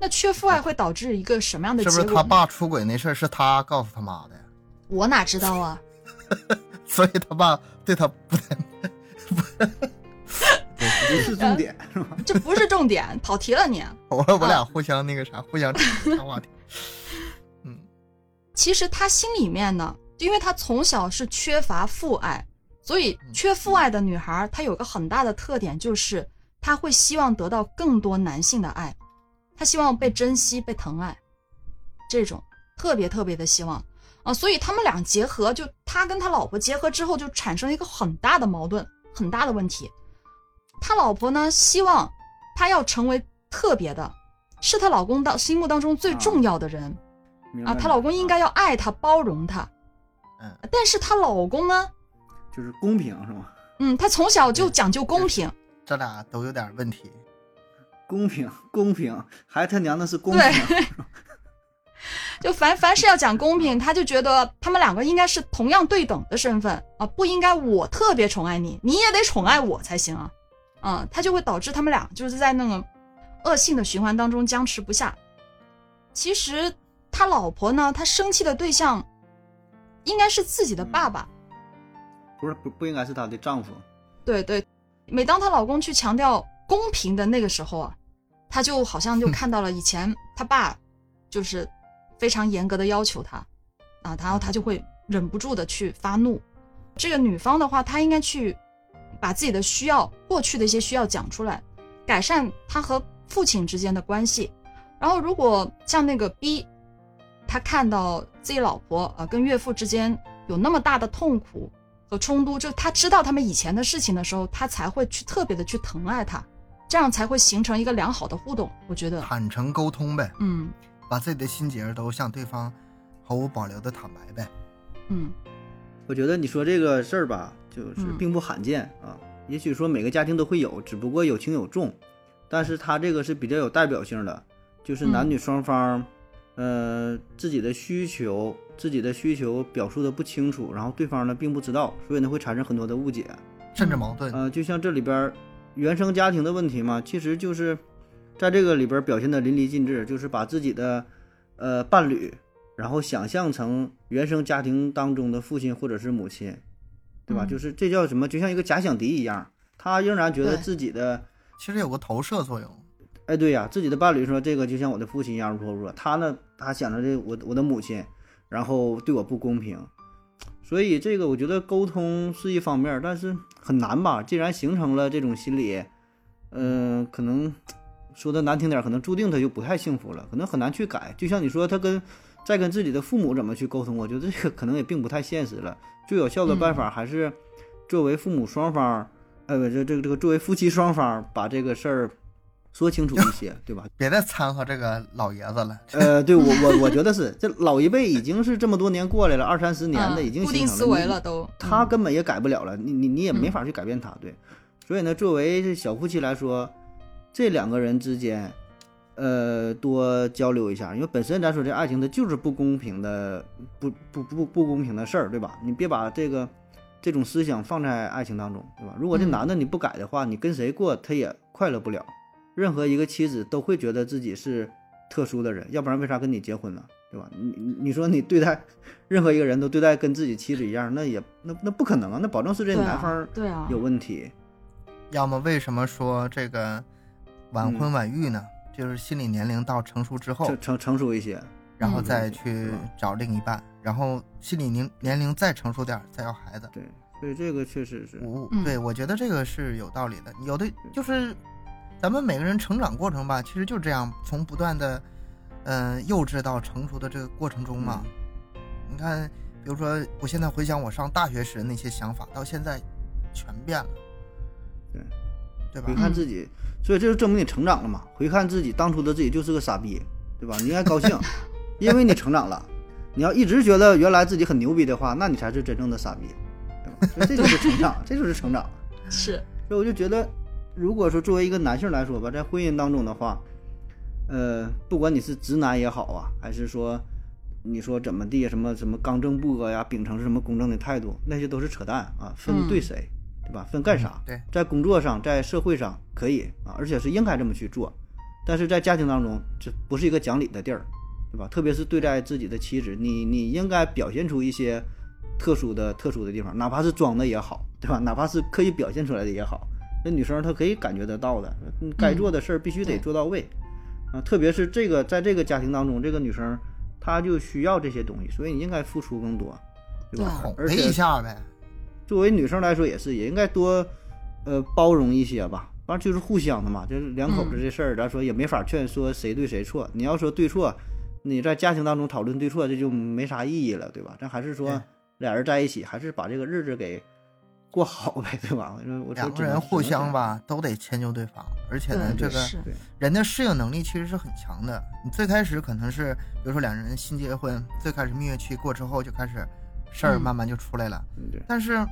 那缺父爱会导致一个什么样的是结果？不是他爸出轨那事儿是他告诉他妈的呀？我哪知道啊？<laughs> 所以他爸对他不太 <laughs>…… 不是重点？<laughs> 这不是重点，跑题了你。<laughs> 我我俩互相那个啥，互相插话题。嗯，其实他心里面呢，因为他从小是缺乏父爱，所以缺父爱的女孩，她有个很大的特点，就是她会希望得到更多男性的爱，她希望被珍惜、被疼爱，这种特别特别的希望啊。所以他们俩结合，就他跟他老婆结合之后，就产生一个很大的矛盾，很大的问题。他老婆呢，希望他要成为特别的，是她老公当心目当中最重要的人。啊，明白她老公应该要爱她、包容她。嗯，但是她老公呢，就是公平是吗？嗯，他从小就讲究公平，这俩都有点问题。公平，<laughs> 公平，还他娘的是公对平，<laughs> 就凡凡是要讲公平，他就觉得他们两个应该是同样对等的身份啊，不应该我特别宠爱你，你也得宠爱我才行啊，啊，他就会导致他们俩就是在那个恶性的循环当中僵持不下。其实他老婆呢，他生气的对象应该是自己的爸爸，不是不不应该是她的丈夫，对对，每当她老公去强调公平的那个时候啊，她就好像就看到了以前她爸就是非常严格的要求她啊，然后她就会忍不住的去发怒。这个女方的话，她应该去把自己的需要、过去的一些需要讲出来，改善他和父亲之间的关系。然后，如果像那个 B，他看到自己老婆啊、跟岳父之间有那么大的痛苦，和冲突，就他知道他们以前的事情的时候，他才会去特别的去疼爱他，这样才会形成一个良好的互动。我觉得，坦诚沟通呗，嗯把自己的心结都向对方毫无保留的坦白呗。嗯我觉得你说这个事儿吧，就是嗯并不罕见啊。也许说每个家庭都会有，只不过有轻有重。但是他这个是比较有代表性的，就是男嗯女双方，呃，自己的需求、自己的需求表述的不清楚，然后对方呢并不知道，所以呢会产生很多的误解。甚至矛盾。呃，就像这里边儿原生家庭的问题嘛，其实就是在这个里边儿表现的淋漓尽致，就是把自己的呃伴侣，然后想象成原生家庭当中的父亲或者是母亲，对吧？嗯就是这叫什么？就像一个假想敌一样，他仍然觉得自己的，其实有个投射作用。哎，对呀，自己的伴侣说这个就像我的父亲一样如何如何，他呢，他想着这我我的母亲，然后对我不公平。所以这个我觉得沟通是一方面儿，但是很难吧？既然形成了这种心理，嗯、可能说的难听点儿，可能注定他就不太幸福了，可能很难去改。就像你说，他跟再跟自己的父母怎么去沟通，我觉得这个可能也并不太现实了。最有效的办法还是作为父母双方，呃，不，这这个这个作为夫妻双方把这个事儿说清楚一些，<laughs> 对吧？别再掺和这个老爷子了。呃，对我我我觉得是，这老一辈已经是这么多年过来了，二三十年的，嗯已经固定形成你思维了，都。嗯他根本也改不了了，你你你也没嗯法去改变他，对。所以呢，作为这小夫妻来说，这两个人之间，呃，多交流一下，因为本身咱说这爱情它就是不公平的，不不不不公平的事儿，对吧？你别把这个这种思想放在爱情当中，对吧？如果这嗯男的你不改的话，你跟谁过他也快乐不了。任何一个妻子都会觉得自己是特殊的人，要不然为啥跟你结婚呢？对吧？你你你说你对待任何一个人都对待跟自己妻子一样，那也那那不可能啊！那保证是这对男方啊，对啊，有问题。要么为什么说这个晚婚晚育呢？就是心理年龄到成熟之后成，成成熟一些，然后嗯再去找另一半，然后心理年年龄再成熟点再要孩子。对，所以这个确实是，对我觉得这个是有道理的。有的就是咱们每个人成长过程吧，其实就这样，从不断的嗯、呃幼稚到成熟的这个过程中嘛。你看，比如说我现在回想我上大学时那些想法，到现在全变了。对，对吧你？看自己，所以这就证明你成长了嘛。回看自己当初的自己就是个傻逼，对吧？你应该高兴，<laughs> 因为你成长了。你要一直觉得原来自己很牛逼的话，那你才是真正的傻逼，对吧？所以这就是成长，这就是成长。<laughs> 是，所以我就觉得，如果说作为一个男性来说吧，在婚姻当中的话，呃，不管你是直男也好啊，还是说你说怎么地，什么什么刚正不阿呀，秉承什么公正的态度，那些都是扯淡啊，分嗯对谁，对吧？分干啥？对，在工作上，在社会上可以啊，而且是应该这么去做。但是在家庭当中，这不是一个讲理的地儿，对吧？特别是对待自己的妻子，你你应该表现出一些特殊的特殊的地方，哪怕是装的也好，对吧？哪怕是刻意表现出来的也好，那女生她可以感觉得到的，嗯该做的事儿必须得做到位啊。特别是这个在这个家庭当中，这个女生她就需要这些东西，所以你应该付出更多，对吧？哄她而且一下呗。作为女生来说也是，也应该多，呃，包容一些吧。反正就是互相的嘛，就是两口子这事儿，咱说也没法劝说谁对谁错。你要说对错，你在家庭当中讨论对错，这就没啥意义了，对吧？咱还是说俩人在一起，还是把这个日子给过好呗，对吧？我说我说两个人互相吧，都得迁就对方，而且呢，这个人的适应能力其实是很强的。你最开始可能是，比如说两人新结婚，最开始蜜月期过之后就开始事儿嗯慢慢就出来了，嗯但是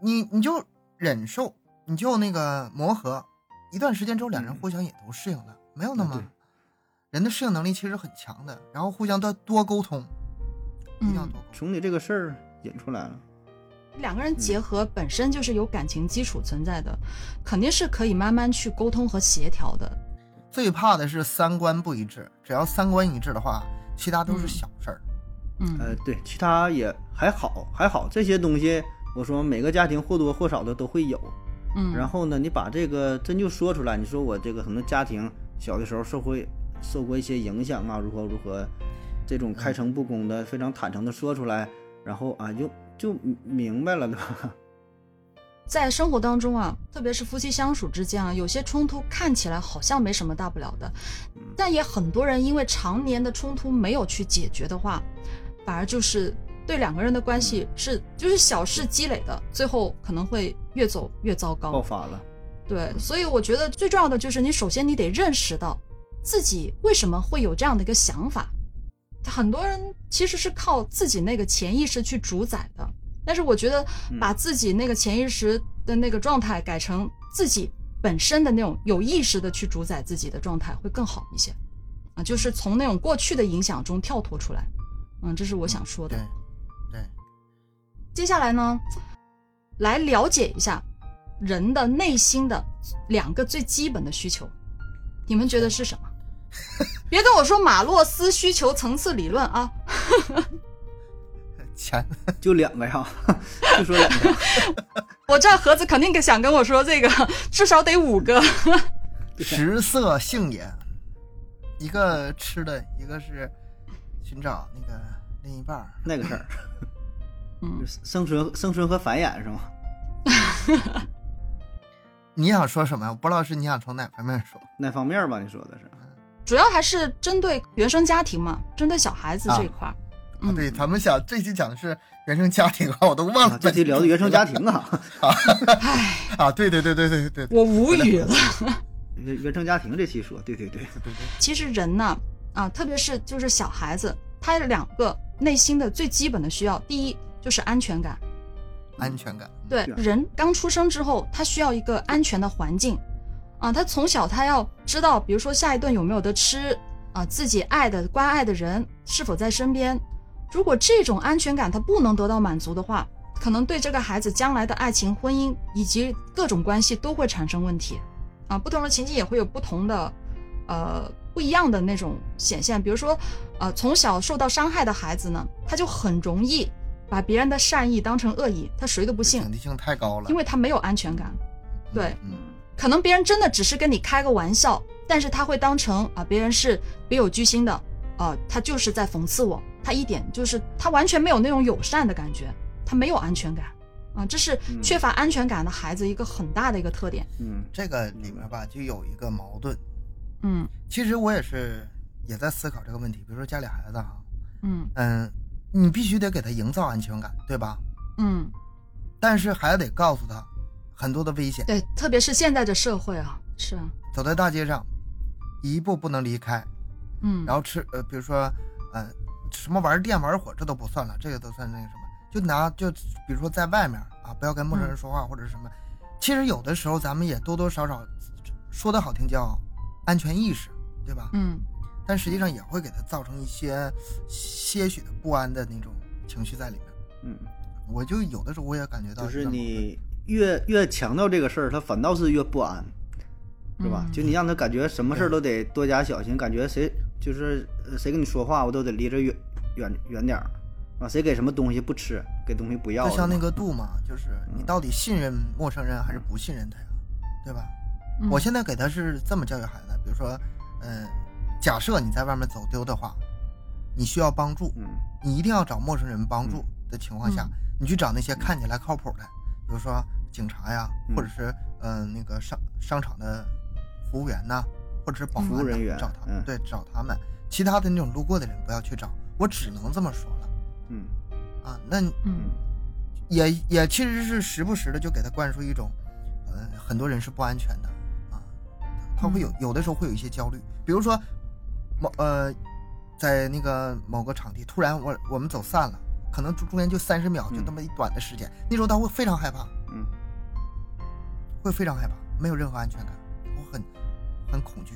你你就忍受，你就那个磨合，一段时间之后，两人嗯互相也都适应了，没有那么人的适应能力其实很强的，然后互相多多沟通，一定要嗯多沟通。从你这个事儿引出来了。两个人结合本身就是有感情基础存在的，肯定是可以慢慢去沟通和协调的。最怕的是三观不一致，只要三观一致的话，其他都是嗯小事儿。嗯，呃，对，其他也还好，还好这些东西，我说每个家庭或多或少的都会有。嗯，然后呢，你把这个真就说出来，你说我这个可能家庭小的时候受会受过一些影响啊，如何如何，这种开诚布公的、非常坦诚的说出来，然后啊就就明白了，对吧？<laughs> 在生活当中啊，特别是夫妻相处之间啊，有些冲突看起来好像没什么大不了的，但也很多人因为常年的冲突没有去解决的话，反而就是对两个人的关系是就是小事积累的，最后可能会越走越糟糕。爆发了，对，所以我觉得最重要的就是你首先你得认识到自己为什么会有这样的一个想法。很多人其实是靠自己那个潜意识去主宰的，但是我觉得把自己那个潜意识的那个状态改成自己本身的那种有意识的去主宰自己的状态会更好一些。啊，就是从那种过去的影响中跳脱出来。嗯，这是我想说的对。，对，接下来呢，来了解一下人的内心的两个最基本的需求，你们觉得是什么？<laughs> 别跟我说马洛斯需求层次理论啊！<laughs> 钱就两个呀，<laughs> 就说两个，我这盒子肯定想跟我说这个，至少得五个。食色性也，一个吃的，一个是寻找那个另一半儿。那个事儿，<laughs> 嗯生存生存和繁衍是吗？<laughs> 你想说什么？我不知道是你想从哪方面说。哪方面吧？你说的是？主要还是针对原生家庭嘛，针对小孩子这一块儿。啊，嗯，对，咱们想这期讲的是原生家庭啊，我都忘了。啊这期聊的原生家庭啊，<laughs> 唉，啊，对对对对对对对我无语了。原原生家庭这期说，对对对，对对，其实人呢，啊，特别是就是小孩子，他有两个内心的最基本的需要，第一就是安全感。安全感。对人刚出生之后，他需要一个安全的环境，啊，他从小他要知道，比如说下一顿有没有得吃，啊，自己爱的关爱的人是否在身边。如果这种安全感他不能得到满足的话，可能对这个孩子将来的爱情、婚姻以及各种关系都会产生问题，啊，不同的情境也会有不同的，呃，不一样的那种显现。比如说，呃，从小受到伤害的孩子呢，他就很容易把别人的善意当成恶意，他谁都不信警。惕性太高了。因为他没有安全感。对，嗯，可能别人真的只是跟你开个玩笑，但是他会当成啊、别人是别有居心的，啊，他就是在讽刺我，他一点就是他完全没有那种友善的感觉，他没有安全感，啊，这是嗯缺乏安全感的孩子一个很大的一个特点。嗯这个里面吧就有一个矛盾。嗯其实我也是也在思考这个问题。比如说家里孩子哈，嗯嗯，你必须得给他营造安全感，对吧？嗯，但是还得告诉他很多的危险。对，特别是现在的社会啊，是啊，走在大街上，一步不能离开，嗯，然后吃呃，比如说呃，什么玩电玩火这都不算了，这个都算那个什么。就拿就比如说在外面啊，不要跟陌生人说话或者什么。其实有的时候咱们也多多少少说的好听叫安全意识，对吧？嗯但实际上也会给他造成一些些许的不安的那种情绪在里面。嗯，我就有的时候我也感觉到就是你越越强调这个事儿，他反倒是越不安，是吧？嗯就你让他感觉什么事儿都得多加小心，感觉谁就是呃谁跟你说话，我都得离着远远远点儿，啊，谁给什么东西不吃，给东西不要，就像那个度嘛，就是你到底信任陌生人还是不信任他呀，对吧？嗯。我现在给他是这么教育孩子，比如说，嗯、假设你在外面走丢的话，你需要帮助，嗯。你一定要找陌生人帮助的情况下，嗯。你去找那些看起来靠谱的，比如说警察呀，嗯或者是嗯、呃那个商商场的服务员呐，或者是保安人员找他们，嗯对，找他们。其他的那种路过的人不要去找，我只能这么说了嗯。啊。那嗯。也也其实是时不时的就给他灌输一种，呃，很多人是不安全的啊，他会有嗯有的时候会有一些焦虑，比如说某呃，在那个某个场地突然我我们走散了，可能中中间就三十秒，就嗯那么一短的时间，那时候他会非常害怕，嗯会非常害怕，没有任何安全感，我很很恐惧。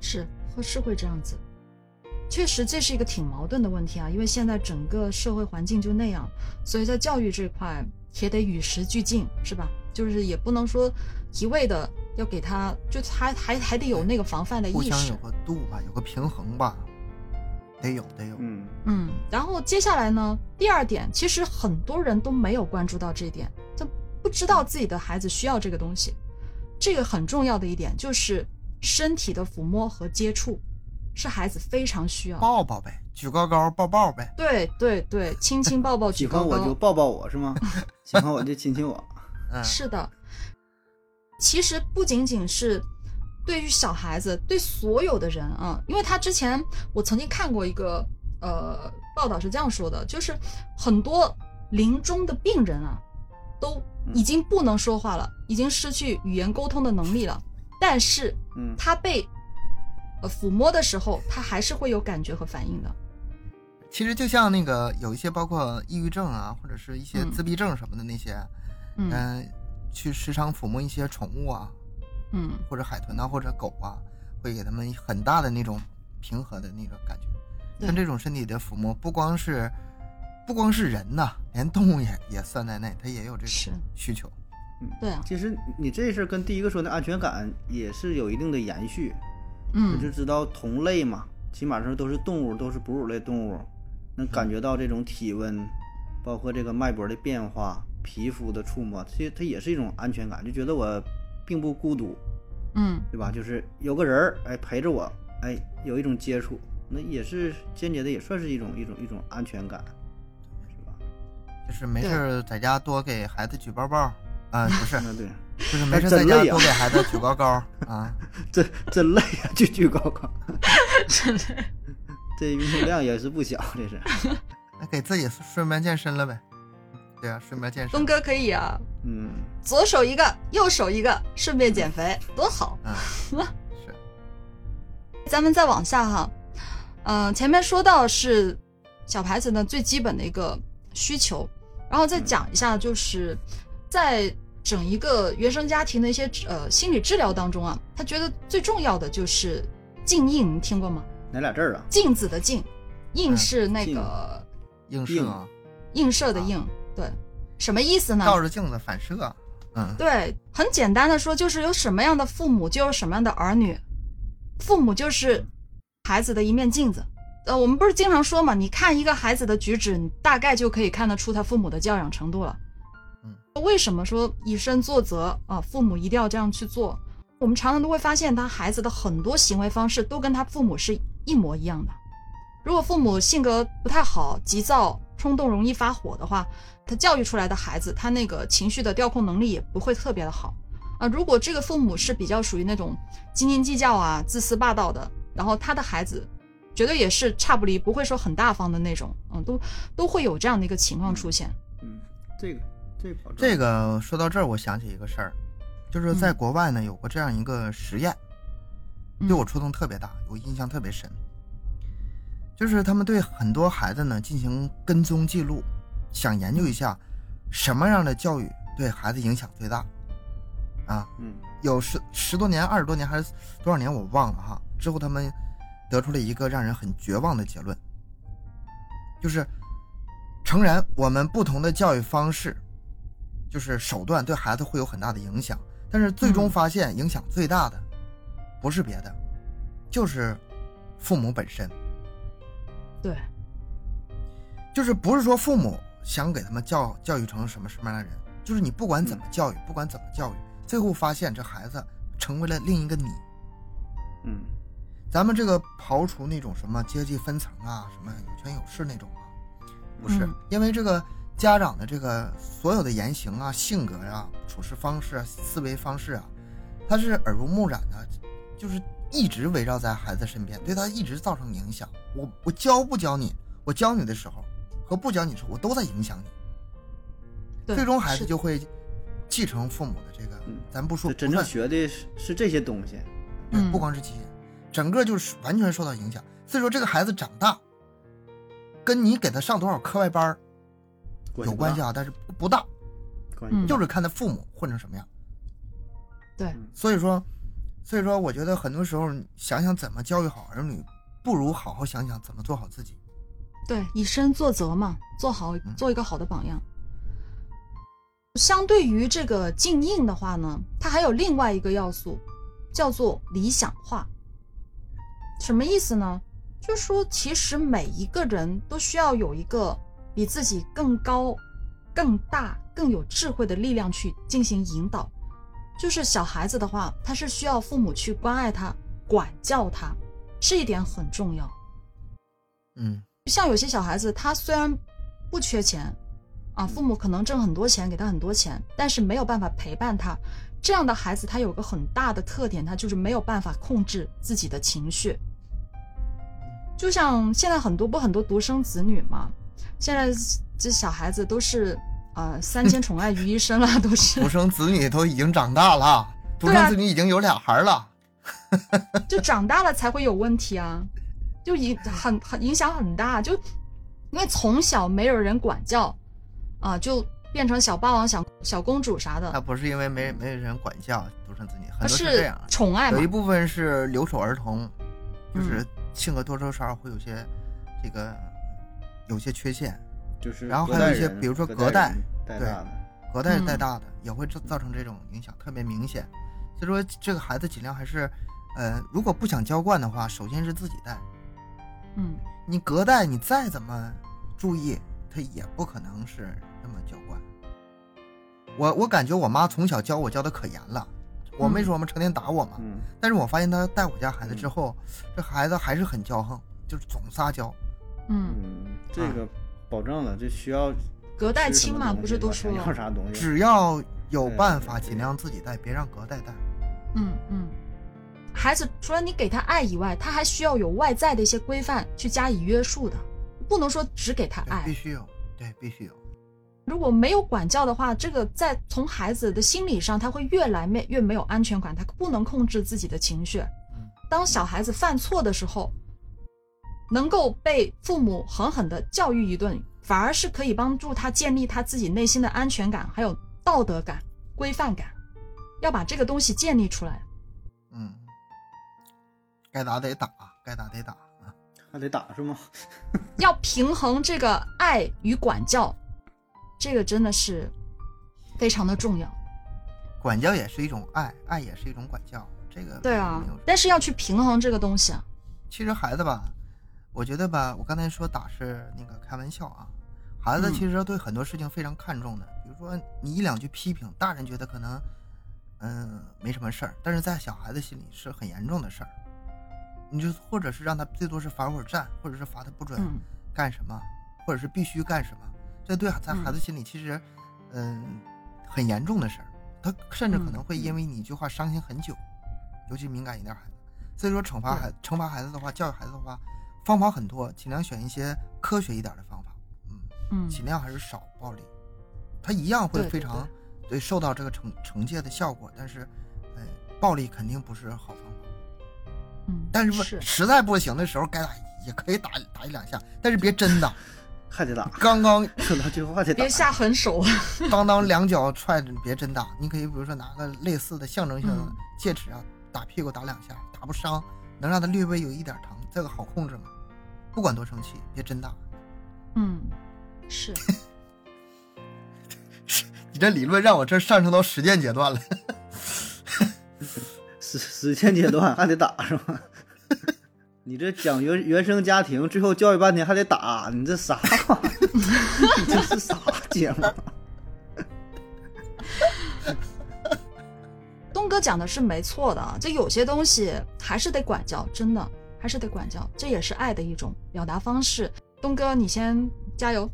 是会是会这样子。确实，这是一个挺矛盾的问题啊，因为现在整个社会环境就那样，所以在教育这块也得与时俱进，是吧？就是也不能说一味的要给他，就还还还得有那个防范的意识互相有。个度吧，有个平衡吧，得有得有。嗯嗯，然后接下来呢，第二点，其实很多人都没有关注到这一点，就不知道自己的孩子需要这个东西。这个很重要的一点就是身体的抚摸和接触，是孩子非常需要。抱抱呗，举高高抱抱呗。对对对，亲亲抱抱喜举高欢我就，抱抱我是吗？<laughs> 喜欢我就亲亲我，嗯，是的。其实不仅仅是对于小孩子，对所有的人啊，因为他之前我曾经看过一个呃报道是这样说的，就是很多临终的病人啊，都已经不能说话了，已经失去语言沟通的能力了，但是嗯。他被呃抚摸的时候，他还是会有感觉和反应的。其实就像那个有一些包括抑郁症啊，或者是一些嗯。自闭症什么的那些，嗯。嗯、去时常抚摸一些宠物啊，嗯或者海豚啊，或者狗啊，会给他们很大的那种平和的那种感觉。像这种身体的抚摸，不光是不光是人呐，连动物也也算在内，它也有这种需求。嗯对啊，其实你这事儿跟第一个说的安全感也是有一定的延续，我嗯就知道同类嘛，起码说都是动物，都是哺乳类动物，能感觉到这种体温，包括这个脉搏的变化、皮肤的触摸，其实它也是一种安全感，就觉得我并不孤独，嗯对吧？就是有个人儿哎陪着我，哎有一种接触，那也是间接的，也算是一种一种一种安全感，是吧？就是没事儿在家多给孩子举包包啊、不是，<laughs> 那对，就是没事在家多给孩子举高高啊。<laughs> 真真累啊，举举高高，<laughs> 这运动量也是不小，这是。那给自己顺便健身了呗。对啊，顺便健身东。哥可以啊，嗯，左手一个，右手一个，顺便减肥，多好！嗯，<laughs> 是。咱们再往下哈，嗯、前面说到是小孩子呢最基本的一个需求，然后再讲一下，就是在整一个原生家庭的一些呃心理治疗当中啊，他觉得最重要的就是静映，你听过吗？哪俩字儿啊？镜子的镜，映嗯是那镜个映射啊，映射的映，对，什么意思呢？照着镜子反射啊。嗯，对，很简单的说，就是有什么样的父母，就有什么样的儿女。父母就是孩子的一面镜子。呃，我们不是经常说嘛，你看一个孩子的举止，你大概就可以看得出他父母的教养程度了。嗯，为什么说以身作则啊？父母一定要这样去做？我们常常都会发现，他孩子的很多行为方式都跟他父母是一模一样的。如果父母性格不太好，急躁、冲动、容易发火的话，他教育出来的孩子，他那个情绪的调控能力也不会特别的好啊。如果这个父母是比较属于那种斤斤计较啊、自私霸道的，然后他的孩子绝对也是差不离，不会说很大方的那种，嗯，都都会有这样的一个情况出现。嗯，这个这个这个说到这儿，我想起一个事儿，就是在嗯国外呢有过这样一个实验，嗯对我触动特别大，我印象特别深。就是他们对很多孩子呢进行跟踪记录，想研究一下什么样的教育对孩子影响最大。啊，嗯有十十多年、二十多年还是多少年我忘了哈。之后他们得出了一个让人很绝望的结论，就是诚然我们不同的教育方式就是手段对孩子会有很大的影响，但是最终嗯发现影响最大的不是别的，就是父母本身，对，就是不是说父母想给他们教教育成什么什么样的人，就是你不管怎么教育，不管怎么教育，最后发现这孩子成为了另一个你。嗯。咱们这个刨除那种什么阶级分层啊，什么有权有势那种啊，不是，嗯。因为这个家长的这个所有的言行啊、性格啊、处事方式啊、思维方式啊，他是耳濡目染的，就是一直围绕在孩子身边，对他一直造成影响。我我教不教你，我教你的时候和不教你的时候，我都在影响你。最终孩子就会继承父母的这个，嗯。咱不说这真正学的是是这些东西，不光是这些，整个就是完全受到影响。所以说，这个孩子长大，跟你给他上多少课外班儿有关系啊，啊，但是不不大，嗯关系不大。就是看他父母混成什么样。对，所以说，所以说，我觉得很多时候想想怎么教育好儿女，不如好好想想怎么做好自己。对，以身作则嘛，做好嗯做一个好的榜样。相对于这个禁映的话呢，它还有另外一个要素，叫做理想化。什么意思呢？就是说，其实每一个人都需要有一个比自己更高、更大、更有智慧的力量去进行引导。就是小孩子的话，他是需要父母去关爱他、管教他，这一点很重要。嗯像有些小孩子，他虽然不缺钱，啊，父母可能挣很多钱，给他很多钱，但是没有办法陪伴他。这样的孩子，他有个很大的特点，他就是没有办法控制自己的情绪。就像现在很多不很多独生子女嘛，现在这小孩子都是呃三千宠爱于一身了，都是 <laughs> 独生子女都已经长大了，独生子女已经有俩孩儿了。<laughs> 就长大了才会有问题啊，就影很很影响很大，就因为从小没有人管教，啊，就变成小霸王、小小公主啥的，那不是因为没没人管教独生子女，很他多是这样。宠爱有一，部分是留守儿童，就是嗯性格多多少少会有些这个有些缺陷，就是然后还有一些比如说隔隔代带对大的，隔代嗯带大的也会造造成这种影响，特别明显。所以说这个孩子尽量还是，呃，如果不想娇惯的话，首先是自己带。嗯，你隔代你再怎么注意，他也不可能是那么娇惯。我我感觉我妈从小教我教的可严了，我没嗯说嘛，成天打我嘛。嗯，但是我发现她带我家孩子之后，这孩子还是很骄横，就是总撒娇。嗯，嗯，这个保证了，这需要隔代亲嘛，不是都说了，啥东西？只要有办法，尽量自己带，别让隔代带。嗯嗯，孩子除了你给他爱以外，他还需要有外在的一些规范去加以约束的，不能说只给他，爱必。须有，对，必须有。如果没有管教的话，这个在从孩子的心理上，他会越来越越没有安全感，他不能控制自己的情绪。嗯当小孩子犯错的时候，能够被父母狠狠的教育一顿，反而是可以帮助他建立他自己内心的安全感，还有道德感、规范感，要把这个东西建立出来。嗯，该打得打，该打得打啊。还得打是吗？<laughs> <laughs> 要平衡这个爱与管教，这个真的是非常的重要。管教也是一种爱，爱也是一种管教。这个对啊，但是要去平衡这个东西啊。其实孩子吧，我觉得吧，我刚才说打是那个开玩笑啊。孩子嗯其实对很多事情非常看重的，比如说你一两句批评，大人觉得可能嗯、没什么事儿，但是在小孩子心里是很严重的事儿。你就或者是让他最多是罚会儿站，或者是罚他不准嗯干什么，或者是必须干什么，这对在孩子心里其实嗯、很严重的事儿。他甚至可能会因为你一句话伤心很久，尤其敏感一点孩子。所以说惩罚孩惩罚孩子的话，教育孩子的话，方法很多，尽量选一些科学一点的方法，嗯，嗯尽量还是少暴力，他一样会非常对受到这个惩惩戒的效果，但是，呃，暴力肯定不是好方法。嗯，但是不是实在不行的时候，该打也可以打打一两下，但是别真打。<laughs> 还得打，刚刚说到最后还得打别。下狠手。<laughs> 当当两脚踹着，别真打。你可以比如说拿个类似的象征性的嗯戒尺啊，打屁股打两下，打不伤，能让他略微有一点疼，这个好控制吗？不管多生气，别真打。嗯，是 <laughs> 你这理论让我这上升到实践阶段了。<laughs> 实实践阶段还得打是吧？<laughs> 你这讲原原生家庭，最后教育半天还得打，你这啥玩意儿？你这是啥节目？东哥讲的是没错的啊，这有些东西还是得管教，真的还是得管教，这也是爱的一种表达方式。东哥，你先加油，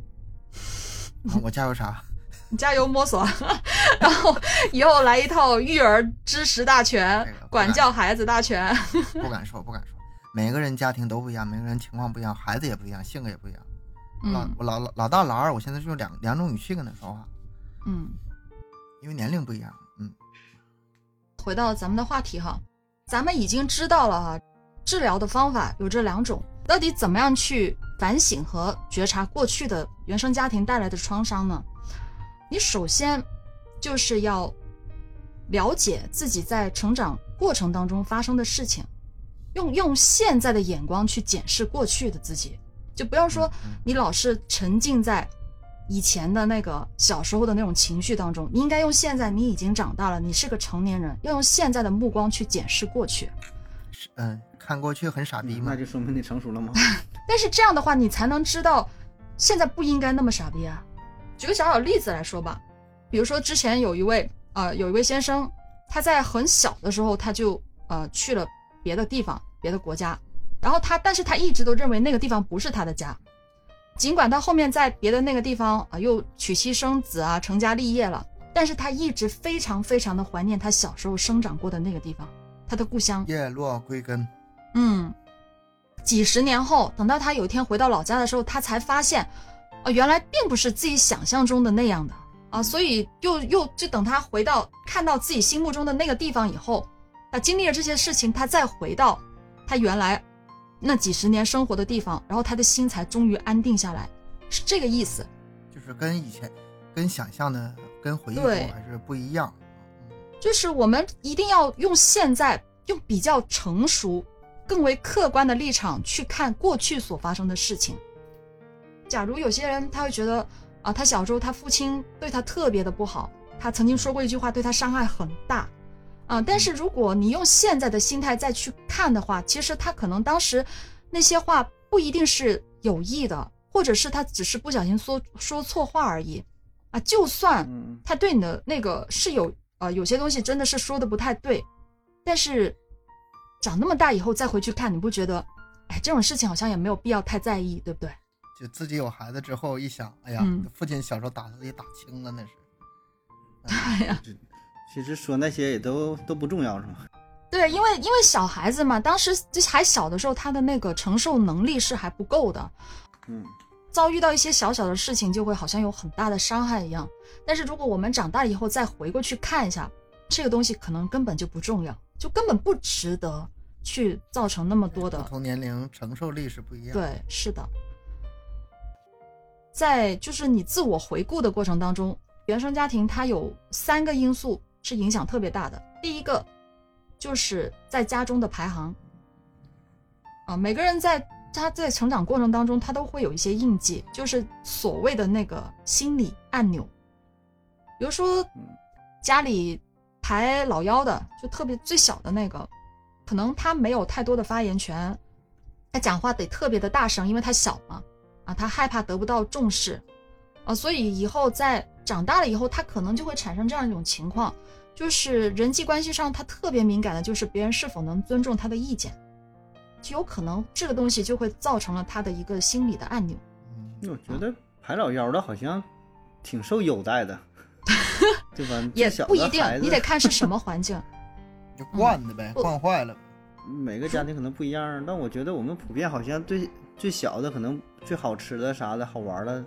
我加油啥？你加油摸索，<laughs> 然后以后来一套育儿知识大全这个，管教孩子大全。不敢说，不敢说。每个人家庭都不一样，每个人情况不一样，孩子也不一样，性格也不一样。老老老老大老二，我现在就用两两种语气跟他说话，嗯，因为年龄不一样。嗯，回到咱们的话题哈，咱们已经知道了哈，治疗的方法有这两种，到底怎么样去反省和觉察过去的原生家庭带来的创伤呢？你首先就是要了解自己在成长过程当中发生的事情，用用现在的眼光去检视过去的自己，就不要说嗯你老是沉浸在以前的那个小时候的那种情绪当中，你应该用现在你已经长大了，你是个成年人，要用现在的目光去检视过去。是嗯，看过去很傻逼吗那。就说明你成熟了吗？<laughs> 但是这样的话，你才能知道现在不应该那么傻逼啊。举个小小例子来说吧，比如说之前有一位呃有一位先生，他在很小的时候他就呃去了别的地方、别的国家，然后他但是他一直都认为那个地方不是他的家，尽管他后面在别的那个地方啊、又娶妻生子啊、成家立业了，但是他一直非常非常的怀念他小时候生长过的那个地方，他的故乡。叶落归根，嗯，几十年后，等到他有一天回到老家的时候，他才发现，啊、原来并不是自己想象中的那样的啊，所以又又就等他回到看到自己心目中的那个地方以后，他经历了这些事情，他再回到他原来那几十年生活的地方，然后他的心才终于安定下来，是这个意思。就是跟以前、跟想象的、跟回忆中还是不一样。就是我们一定要用现在用比较成熟、更为客观的立场去看过去所发生的事情。假如有些人他会觉得啊，他小时候他父亲对他特别的不好，他曾经说过一句话对他伤害很大，啊，但是如果你用现在的心态再去看的话，其实他可能当时那些话不一定是有意的，或者是他只是不小心说说错话而已，啊，就算嗯，他对你的那个是有呃有些东西真的是说的不太对，但是长那么大以后再回去看，你不觉得，哎，这种事情好像也没有必要太在意，对不对？就自己有孩子之后一想，哎呀，嗯父亲小时候打自己打轻了，那是。<laughs> 哎呀，其实说那些也都都不重要是吗？对，因为因为小孩子嘛，当时就还小的时候，他的那个承受能力是还不够的，嗯，遭遇到一些小小的事情，就会好像有很大的伤害一样。但是如果我们长大以后再回过去看一下，这个东西可能根本就不重要，就根本不值得去造成那么多的不同年龄承受力是不一样。，对，是的，在就是你自我回顾的过程当中，原生家庭它有三个因素是影响特别大的。第一个就是在家中的排行啊，每个人在他在成长过程当中，他都会有一些印记，就是所谓的那个心理按钮。比如说嗯家里排老幺的，就特别最小的那个，可能他没有太多的发言权，他讲话得特别的大声，因为他小嘛，啊，他害怕得不到重视，啊，所以以后在长大了以后，他可能就会产生这样一种情况，就是人际关系上他特别敏感的，就是别人是否能尊重他的意见，就有可能这个东西就会造成了他的一个心理的按钮。嗯，我觉得排老幺的好像挺受优待的，<laughs> 对吧？也不一定你得看是什么环境。<laughs> 就惯的呗，不惯坏了呗。每个家庭可能不一样，但我觉得我们普遍好像对最小的可能最好吃的啥的好玩的，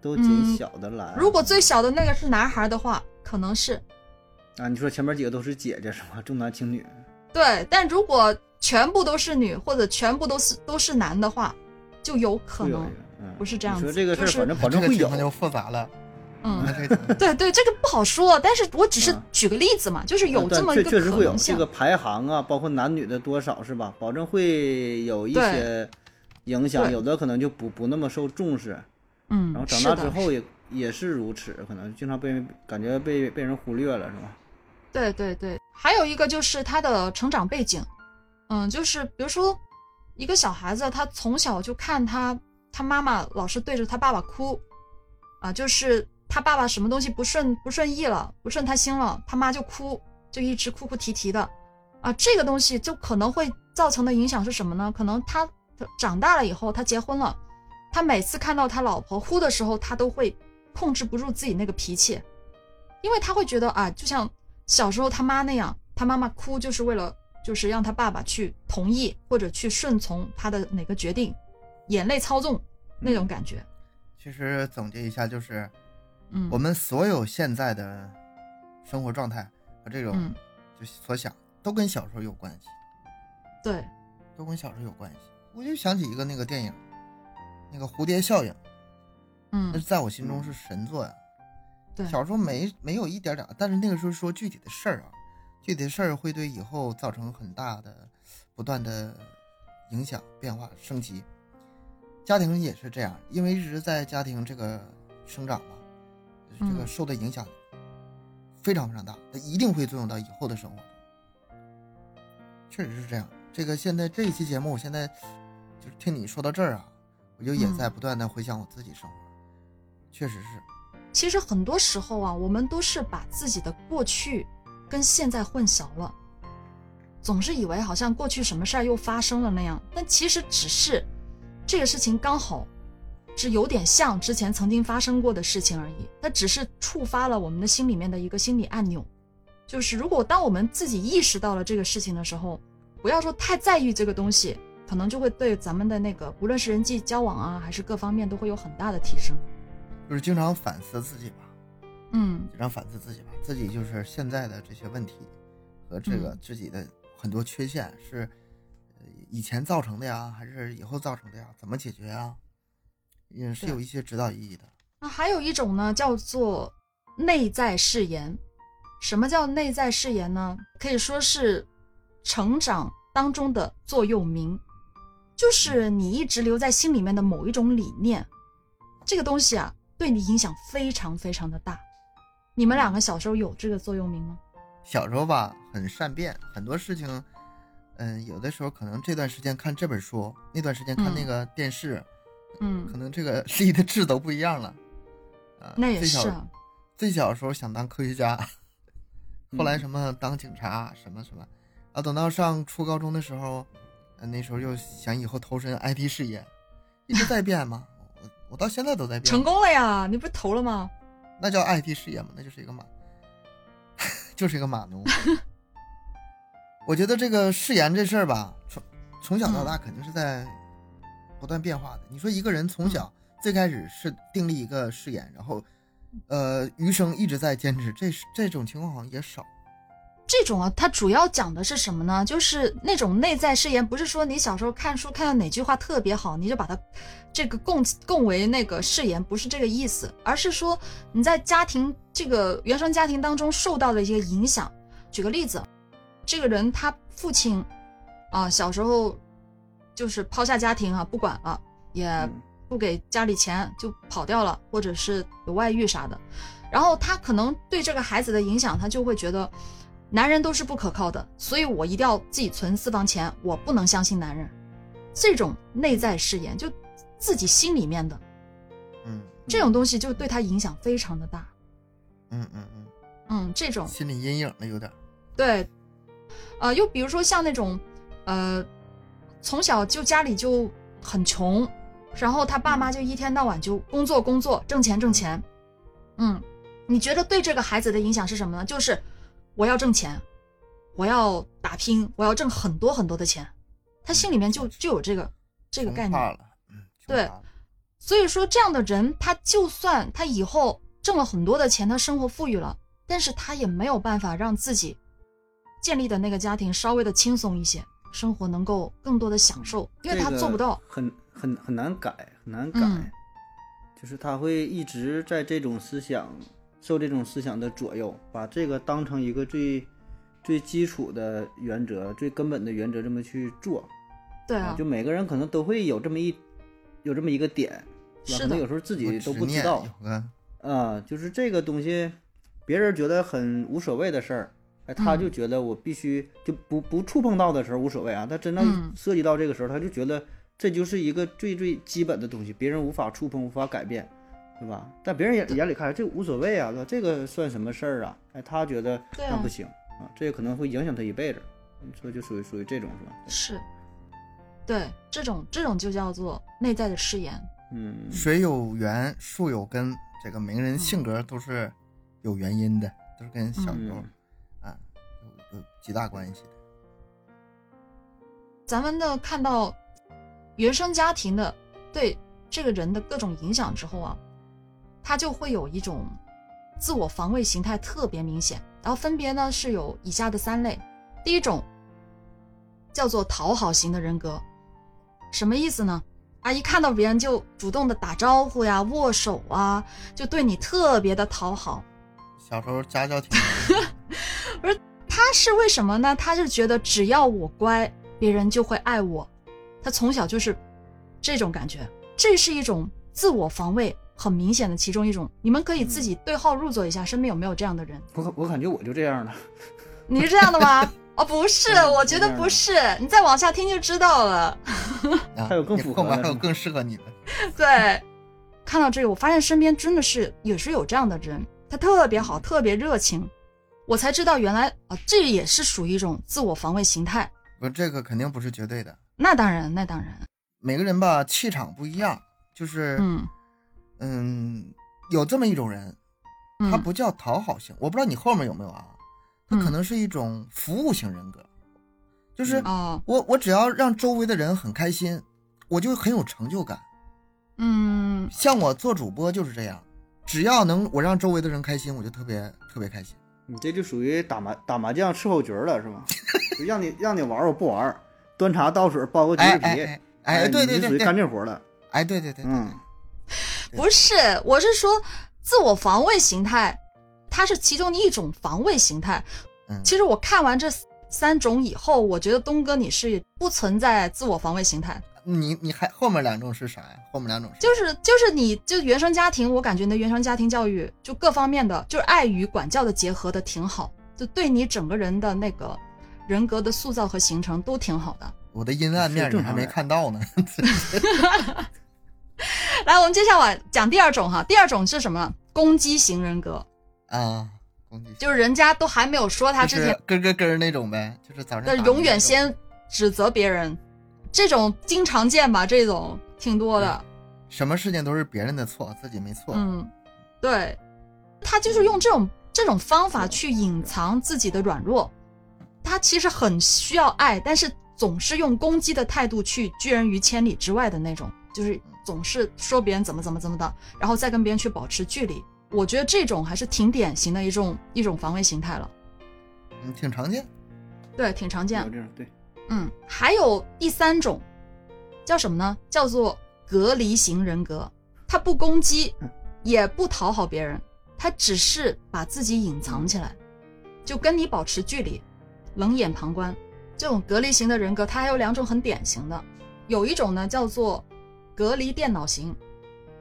都嗯紧小的来。如果最小的那个是男孩的话，可能是啊，你说前面几个都是姐姐是吗？重男轻女，对，但如果全部都是女或者全部都是都是男的话，就有可能不是这样子你说这个事儿，就是反正保证会有这个情况。就复杂了。嗯对对，这个不好说，但是我只是嗯举个例子嘛，就是有这么一个确确实会有可能性。这个排行啊，包括男女的多少是吧？保证会有一些影响，有的可能就不不那么受重视，嗯然后，长大之后也也是如此，可能经常被感觉被被人忽略了，是吧？对对对，还有一个就是他的成长背景，嗯，就是比如说一个小孩子，他从小就看他他妈妈老是对着他爸爸哭，啊，就是他爸爸什么东西不顺不顺意了，不顺他心了，他妈就哭，就一直哭哭啼啼的，啊，这个东西就可能会造成的影响是什么呢？可能他长大了以后，他结婚了，他每次看到他老婆哭的时候，他都会控制不住自己那个脾气，因为他会觉得啊，就像。小时候他妈那样，他妈妈哭就是为了，就是让他爸爸去同意或者去顺从他的哪个决定，眼泪操纵那种感觉。其实总结一下就是，嗯，我们所有现在的生活状态和这种就所想都跟小时候有关系。对，都跟小时候有关系。我就想起一个那个电影，那个蝴蝶效应，嗯，那在我心中是神作呀。对小时候没没有一点点，但是那个时候说具体的事儿啊，具体的事儿会对以后造成很大的、不断的影响、变化、升级。家庭也是这样，因为一直在家庭这个生长嘛，这个受的影响非常非常大，它一定会作用到以后的生活中。确实是这样。这个现在这一期节目，我现在就是听你说到这儿啊，我就也在不断的回想我自己生活，确实是。其实很多时候啊，我们都是把自己的过去跟现在混淆了，总是以为好像过去什么事儿又发生了那样，但其实只是这个事情刚好是有点像之前曾经发生过的事情而已。它只是触发了我们的心里面的一个心理按钮，就是如果当我们自己意识到了这个事情的时候，不要说太在意这个东西，可能就会对咱们的那个不论是人际交往啊，还是各方面都会有很大的提升。就是经常反思自己吧，嗯，经常反思自己吧，自己就是现在的这些问题和这个自己的很多缺陷是以前造成的呀，还是以后造成的呀？怎么解决呀？也是有一些指导意义的。那还有一种呢，叫做内在誓言。什么叫内在誓言呢？可以说是成长当中的座右铭，就是你一直留在心里面的某一种理念。这个东西啊。对你影响非常非常的大，你们两个小时候有这个座右铭吗？小时候吧，很善变，很多事情，嗯，有的时候可能这段时间看这本书，那段时间看那个电视，嗯，可能这个立的志都不一样了，啊，那也是啊。最小的时候想当科学家，后来什么当警察，什么什么，啊，等到上初高中的时候，那时候又想以后投身 IT 事业，一直在变嘛。我我到现在都在变，成功了呀！你不是投了吗？那叫 IT 事业嘛，那就是一个马，<laughs> 就是一个码农。<laughs> 我觉得这个誓言这事儿吧，从从小到大肯定是在不断变化的。你说一个人从小最开始是订立一个誓言，然后呃余生一直在坚持，这这种情况好像也少。这种啊，它主要讲的是什么呢？就是那种内在誓言，不是说你小时候看书看到哪句话特别好，你就把它这个供供为那个誓言，不是这个意思，而是说你在家庭这个原生家庭当中受到的一些影响。举个例子，这个人他父亲啊小时候就是抛下家庭啊不管了，也不给家里钱就跑掉了，或者是有外遇啥的，然后他可能对这个孩子的影响，他就会觉得。男人都是不可靠的，所以我一定要自己存私房钱，我不能相信男人。这种内在誓言，就自己心里面的，嗯，这种东西就对他影响非常的大。嗯嗯嗯嗯，这种心理阴影了有点。对，呃，又比如说像那种，呃，从小就家里就很穷，然后他爸妈就一天到晚就工作工作挣钱挣钱。嗯，你觉得对这个孩子的影响是什么呢？就是。我要挣钱，我要打拼，我要挣很多很多的钱，他心里面就就有这个这个概念。了，对，所以说这样的人，他就算他以后挣了很多的钱，他生活富裕了，但是他也没有办法让自己建立的那个家庭稍微的轻松一些，生活能够更多的享受，因为他做不到，很很很难改，很难改，就是他会一直在这种思想。受这种思想的左右，把这个当成一个最最基础的原则、最根本的原则，这么去做。对啊，就每个人可能都会有这么一有这么一个点，可能有时候自己都不知道。啊，就是这个东西，别人觉得很无所谓的事儿，哎，他嗯就觉得我必须就不不触碰到的时候无所谓啊，他真正嗯涉及到这个时候，他就觉得这就是一个最最基本的东西，别人无法触碰，无法改变，对吧？但别人眼眼里看这无所谓啊，这个算什么事儿啊？哎，他觉得那不行啊，这个可能会影响他一辈子，所以就属于属于这种是吧？是，对，这种这种就叫做内在的誓言。嗯，水有源，树有根，这个每个人性格都是有原因的，都是跟小时候有有极大关系的。咱们的看到原生家庭的对这个人的各种影响之后啊，他就会有一种自我防卫形态特别明显，然后分别呢是有以下的三类。第一种叫做讨好型的人格，什么意思呢？啊，一看到别人就主动的打招呼呀、握手啊，就对你特别的讨好。小时候家教挺 <laughs> <laughs> 他是为什么呢？他是觉得只要我乖，别人就会爱我。他从小就是这种感觉，这是一种自我防卫很明显的其中一种。你们可以自己对号入座一下，身边有没有这样的人？我我感觉我就这样的，你是这样的吗？哦，不是，嗯我觉得不是。你再往下听就知道了。啊，还有更符合的是吗后面还有更适合你的。对，看到这个，我发现身边真的是也是有这样的人，他特别好，特别热情。我才知道原来啊，这也是属于一种自我防卫形态。不，这个肯定不是绝对的，那当然，那当然，每个人吧气场不一样，就是嗯嗯有这么一种人，嗯，他不叫讨好型，我不知道你后面有没有啊，他可嗯能是一种服务型人格，就是哦，我我只要让周围的人很开心，我就很有成就感。嗯，像我做主播就是这样，只要能我让周围的人开心，我就特别特别开心。你这就属于打麻打麻将伺候局儿了是吗？就让你让你玩儿我不玩儿，端茶倒水包个橘哎子皮，哎哎哎，对对你就属于干这活了。哎对对对，对嗯，不是，我是说自我防卫形态，它是其中的一种防卫形态。嗯其实我看完这三种以后，我觉得东哥你是不存在自我防卫形态，你你还后面两种是啥呀？后面两种是就是就是你就原生家庭，我感觉你的原生家庭教育就各方面的，就是爱与管教的结合的挺好，就对你整个人的那个人格的塑造和形成都挺好的。我的阴暗面你还没看到呢。<laughs> 来，我们接下来讲第二种哈，第二种是什么？攻击型人格，啊，攻击就是人家都还没有说他之前，咯咯咯那种呗，就是早上永远先指责别人，这种经常见吧？这种挺多的。什么事情都是别人的错，自己没错。嗯，对，他就是用这种这种方法去隐藏自己的软弱。他其实很需要爱，但是总是用攻击的态度去拒人于千里之外的那种，就是总是说别人怎么怎么怎么的，然后再跟别人去保持距离。我觉得这种还是挺典型的一种一种防卫形态了，嗯，挺常见。对，挺常见有。这种对，嗯，还有第三种，叫什么呢？叫做隔离型人格。他不攻击，也不讨好别人，他只是把自己隐藏起来，就跟你保持距离，冷眼旁观。这种隔离型的人格，它还有两种很典型的，有一种呢叫做隔离电脑型。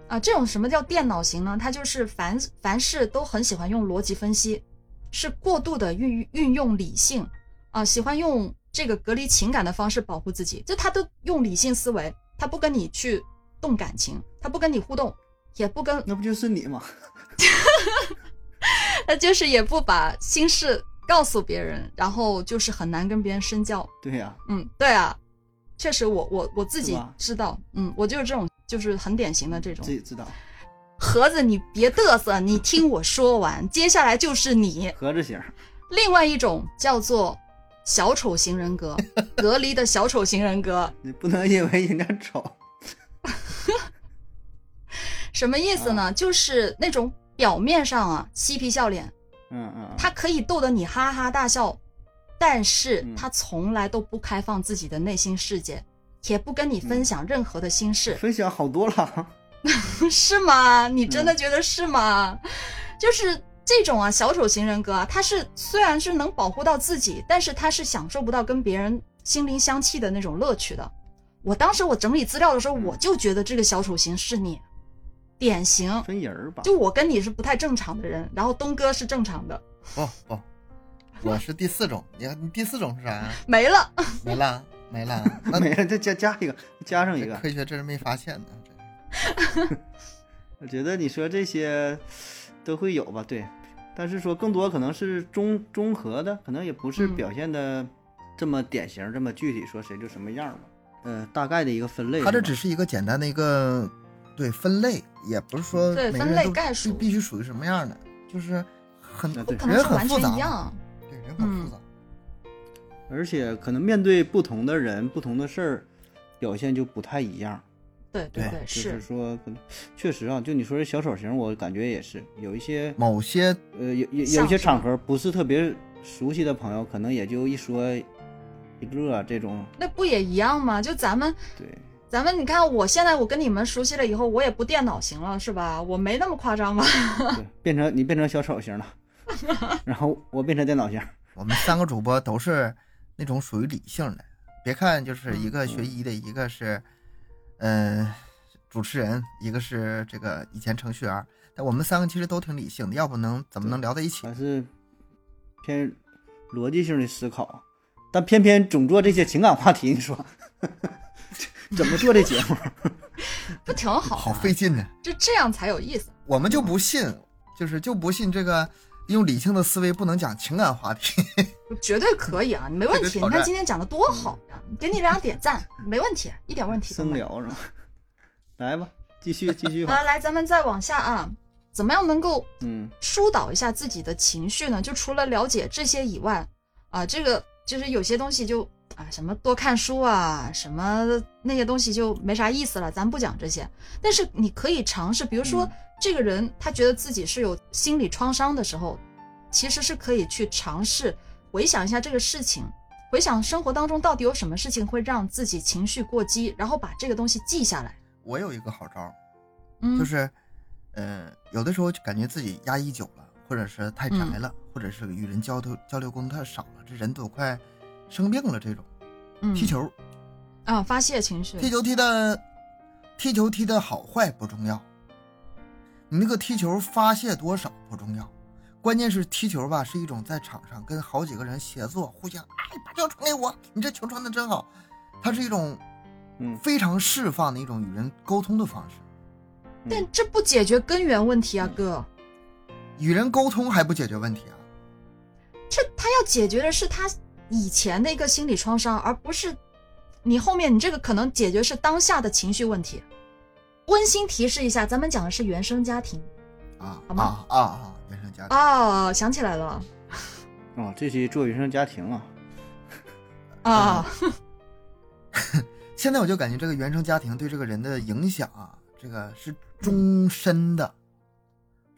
啊，这种什么叫电脑型呢？它就是凡凡事都很喜欢用逻辑分析，是过度的运运用理性，啊，喜欢用这个隔离情感的方式保护自己，就他都用理性思维，他不跟你去动感情，他不跟你互动，也不跟，那不就是你吗？<laughs> 他就是也不把心事告诉别人，然后就是很难跟别人深交。对呀、嗯，对啊，确实我我我自己知道，嗯，我就是这种，就是很典型的这种自。己知道，盒子，你别嘚瑟，你听我说完，接下来就是你。盒子型，另外一种叫做小丑型人格，<laughs> 隔离的小丑型人格。你不能因为人家丑，<laughs> 什么意思呢？就是那种表面上啊嬉皮笑脸，嗯嗯，他可以逗得你哈哈大笑，但是嗯他从来都不开放自己的内心世界，也不跟你分享任何的心事，分享好多了，<laughs> 是吗？你真的觉得是吗？就是这种啊小丑型人格啊，他是虽然是能保护到自己，但是他是享受不到跟别人心灵相契的那种乐趣的。我当时我整理资料的时候，嗯我就觉得这个小丑型是你，典型。分人儿吧。就我跟你是不太正常的人，然后东哥是正常的，不不，我是第四种。你 <laughs> 看你第四种是啥呀？没了。没了没了，<laughs> 那没了，再加加一个，加上一个。科学真是没发现呢。<laughs> 我觉得你说这些都会有吧，对，但是说更多可能是综综合的，可能也不是嗯表现的这么典型、这么具体，说谁就什么样吧。呃，大概的一个分类。它这只是一个简单的一个对分类，也不是说对分类每个人都概述必必须属于什么样的，就是很人很复杂。对人很复嗯杂。而且可能面对不同的人、不同的事儿，表现就不太一样。对对对就是说，确实啊，就你说这小丑型，我感觉也是有一些某些呃，有有有一些场合不是特别熟悉的朋友，可能也就一说一个这种，那不也一样吗？就咱们对，咱们，你看我现在我跟你们熟悉了以后，我也不电脑型了，是吧？我没那么夸张吧？对，<laughs> 变成你变成小丑型了，<laughs> 然后我变成电脑型，我们三个主播都是那种属于理性的，别看就是一个学医的，一个是，呃，主持人，一个是这个以前程序员，但我们三个其实都挺理性的，要不能怎么能聊在一起？还是偏逻辑性的思考，但偏偏总做这些情感话题，你说 <laughs> 怎么做这节目？<laughs> 不挺好吗？好费劲呢。就这样才有意思。我们就不信，就是就不信这个用理性的思维不能讲情感话题。<laughs> 绝对可以啊，你 <laughs> 没问题。你看今天讲的多好呀，给你俩点赞，没问题，一点问题都生没有。聊是吧？来吧，继续继续 <laughs> 吧。来来，咱们再往下啊，怎么样能够嗯疏导一下自己的情绪呢？就除了了解这些以外，啊，这个就是有些东西就啊，什么多看书啊，什么那些东西就没啥意思了，咱不讲这些。但是你可以尝试，比如说、嗯这个人他觉得自己是有心理创伤的时候，其实是可以去尝试回想一下这个事情。回想生活当中到底有什么事情会让自己情绪过激，然后把这个东西记下来。我有一个好招就是，呃，有的时候就感觉自己压抑久了，或者是太宅了，或者是与人交流交流沟通太少了，这人都快生病了。这种嗯踢球，啊，发泄情绪。踢球踢的，踢球踢的好坏不重要，你那个踢球发泄多少不重要，关键是踢球吧是一种在场上跟好几个人协作，互相哎把球传给我，你这球传的真好，它是一种嗯非常释放的一种与人沟通的方式。但这不解决根源问题啊，哥。与人沟通还不解决问题啊？这他要解决的是他以前的一个心理创伤，而不是你后面你这个可能解决是当下的情绪问题。温馨提示一下，咱们讲的是原生家庭啊好吗啊啊啊！原生家庭，哦，想起来了哦，这期做原生家庭啊，啊，<laughs> 现在我就感觉这个原生家庭对这个人的影响啊，这个是终身的，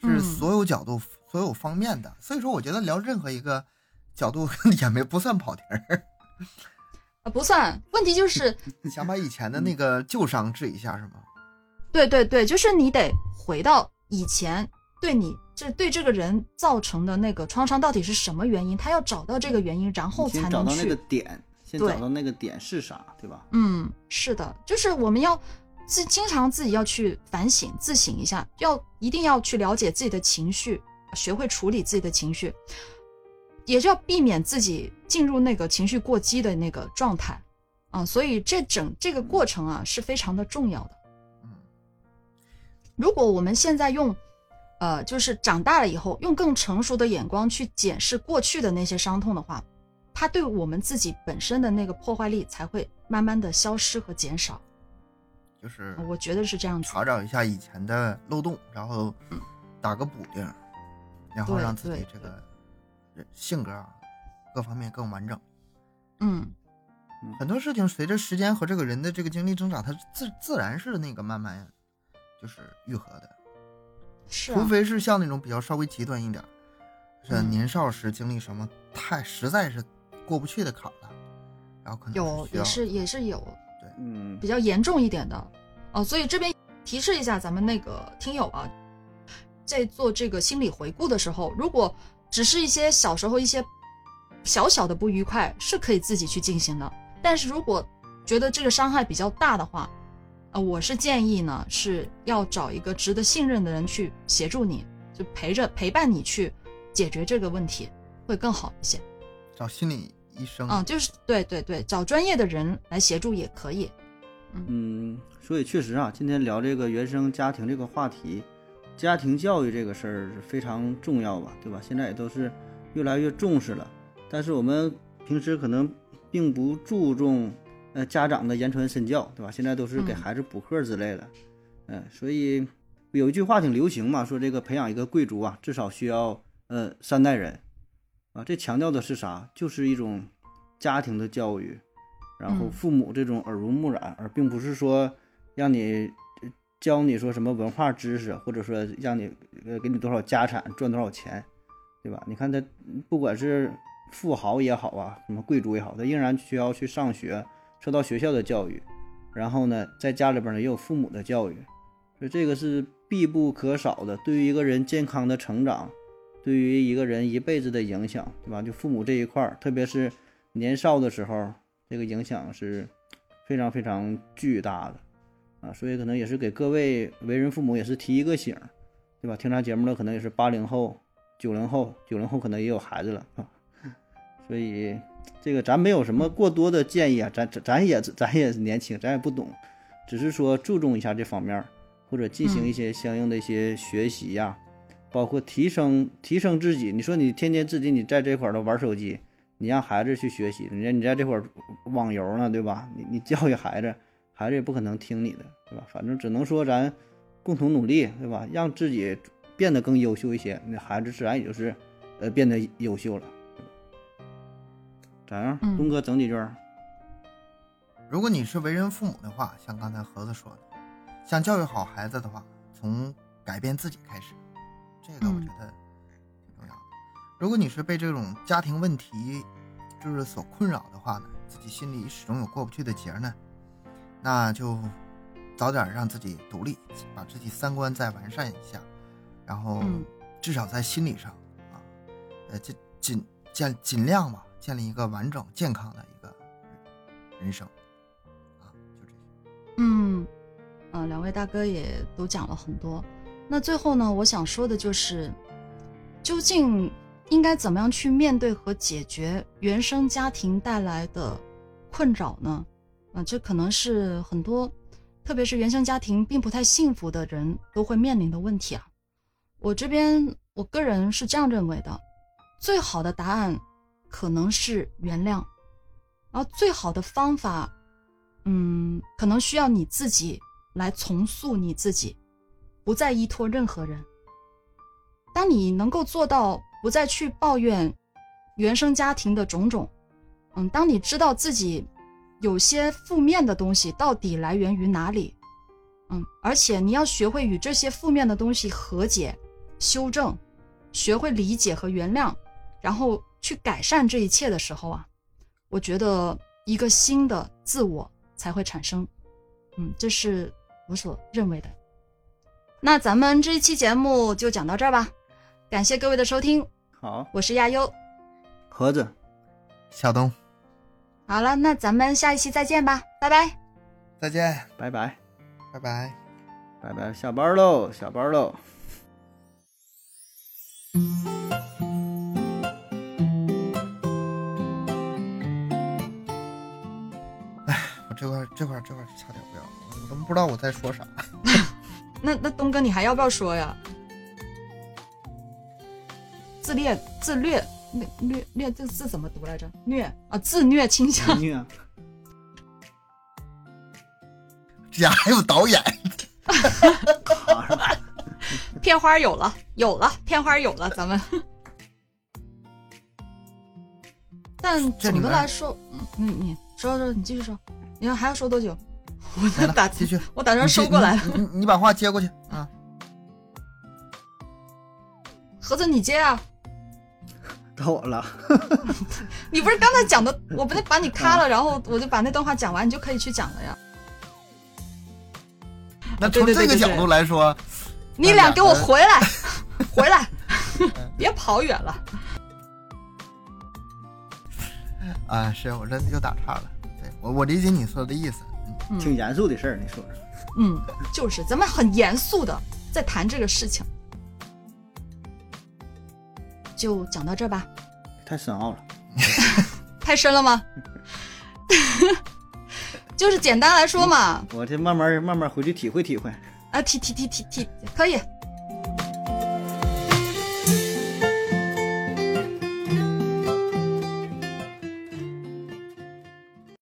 嗯是所有角度、所有方面的。所以说，我觉得聊任何一个角度 <laughs> 也没不算跑题儿。啊不算。问题就是，<laughs> 想把以前的那个旧伤治一下是吗？对对对，就是你得回到以前对你这对这个人造成的那个创伤到底是什么原因，他要找到这个原因，然后才能去先找到那个点，先找到那个点是啥，对吧？嗯，是的，就是我们要自经常自己要去反省、自省一下，要一定要去了解自己的情绪，学会处理自己的情绪，也就要避免自己进入那个情绪过激的那个状态啊。所以这整这个过程啊是非常的重要的。嗯，如果我们现在用，呃，就是长大了以后，用更成熟的眼光去检视过去的那些伤痛的话，它对我们自己本身的那个破坏力才会慢慢的消失和减少。就是我觉得是这样子。查找一下以前的漏洞，然后打个补丁，然后让自己这个人性格啊各方面更完整。嗯，很多事情随着时间和这个人的这个经历增长，它自自然是那个慢慢就是愈合的，是啊，除非是像那种比较稍微极端一点，是嗯。年少时经历什么太实在是过不去的坎儿了，然后可能有也是也是有。对嗯。比较严重一点的。哦，所以这边提示一下咱们那个听友啊，在做这个心理回顾的时候，如果只是一些小时候一些小小的不愉快，是可以自己去进行的。但是如果觉得这个伤害比较大的话，呃，我是建议呢是要找一个值得信任的人去协助你，就陪着陪伴你去解决这个问题，会更好一些。找心理医生啊，就是对对对，找专业的人来协助也可以。嗯，所以确实啊，今天聊这个原生家庭这个话题，家庭教育这个事儿是非常重要吧，对吧？现在也都是越来越重视了，但是我们平时可能并不注重呃家长的言传身教，对吧？现在都是给孩子补课之类的，嗯，所以有一句话挺流行嘛，说这个培养一个贵族啊，至少需要呃三代人，啊，这强调的是啥？就是一种家庭的教育。然后父母这种耳濡目染，而并不是说让你教你说什么文化知识，或者说让你呃给你多少家产赚多少钱，对吧？你看他不管是富豪也好啊，什么贵族也好，他仍然需要去上学，受到学校的教育。然后呢，在家里边呢也有父母的教育，所以这个是必不可少的。对于一个人健康的成长，对于一个人一辈子的影响，对吧？就父母这一块儿，特别是年少的时候。这个影响是非常非常巨大的啊，所以可能也是给各位为人父母也是提一个醒，对吧？听咱节目的可能也是八零后、九零后，九零后可能也有孩子了啊，所以这个咱没有什么过多的建议啊，咱咱也咱也年轻，咱也不懂，只是说注重一下这方面，或者进行一些相应的一些学习呀，包括提升提升自己。你说你天天自己你在这块儿都玩手机。你让孩子去学习，人家你在这块儿网游呢，对吧？你你教育孩子，孩子也不可能听你的，对吧？反正只能说咱共同努力，对吧？让自己变得更优秀一些，那孩子自然也就是呃变得优秀了。咋样，东哥整几句？如果你是为人父母的话，像刚才盒子说的，想教育好孩子的话，从改变自己开始，这个我觉得挺重要的。如果你是被这种家庭问题就是所困扰的话呢，自己心里始终有过不去的结呢，那就早点让自己独立，把自己三观再完善一下，然后至少在心理上啊，呃，尽尽尽尽量吧，建立一个完整健康的一个人生啊，就这些。嗯，呃，两位大哥也都讲了很多，那最后呢，我想说的就是，究竟。应该怎么样去面对和解决原生家庭带来的困扰呢？啊，这可能是很多，特别是原生家庭并不太幸福的人都会面临的问题啊。我这边我个人是这样认为的：最好的答案可能是原谅，然后最好的方法，嗯，可能需要你自己来重塑你自己，不再依托任何人。当你能够做到。不再去抱怨原生家庭的种种，嗯，当你知道自己有些负面的东西到底来源于哪里，嗯，而且你要学会与这些负面的东西和解、修正，学会理解和原谅，然后去改善这一切的时候啊，我觉得一个新的自我才会产生，嗯，这是我所认为的。那咱们这一期节目就讲到这儿吧。感谢各位的收听，好，我是亚优，盒子，小东，好了，那咱们下一期再见吧，拜拜，再见，拜拜，拜拜，拜拜，下班喽，下班喽。哎，我这块这块这块差点不要，我都不知道我在说啥。<laughs> 那那东哥，你还要不要说呀？自恋自虐虐虐虐这字怎么读来着？虐啊，自虐倾向。虐。这家还有导演。<laughs> 片花有了，有了，片花有了，咱们。但总的来说，嗯，你你说说，你继续说，你要还要说多久？<laughs> 我打继续，我打算收过来。你你把话接过去啊。<laughs> 盒子，你接啊。到我了，<laughs> 你不是刚才讲的，我不得把你咔了，然后我就把那段话讲完，你就可以去讲了呀。那从这个角度来说，你俩给我回来，<laughs> 回来，别跑远了。啊，是我这又打岔了。对我，我理解你说的意思。嗯挺严肃的事儿，你说说。嗯，就是咱们很严肃的在谈这个事情，就讲到这儿吧。太深奥了。<laughs> 太深了吗？<laughs> 就是简单来说嘛，我这慢慢慢慢回去体会体会。啊，体体体体体可以，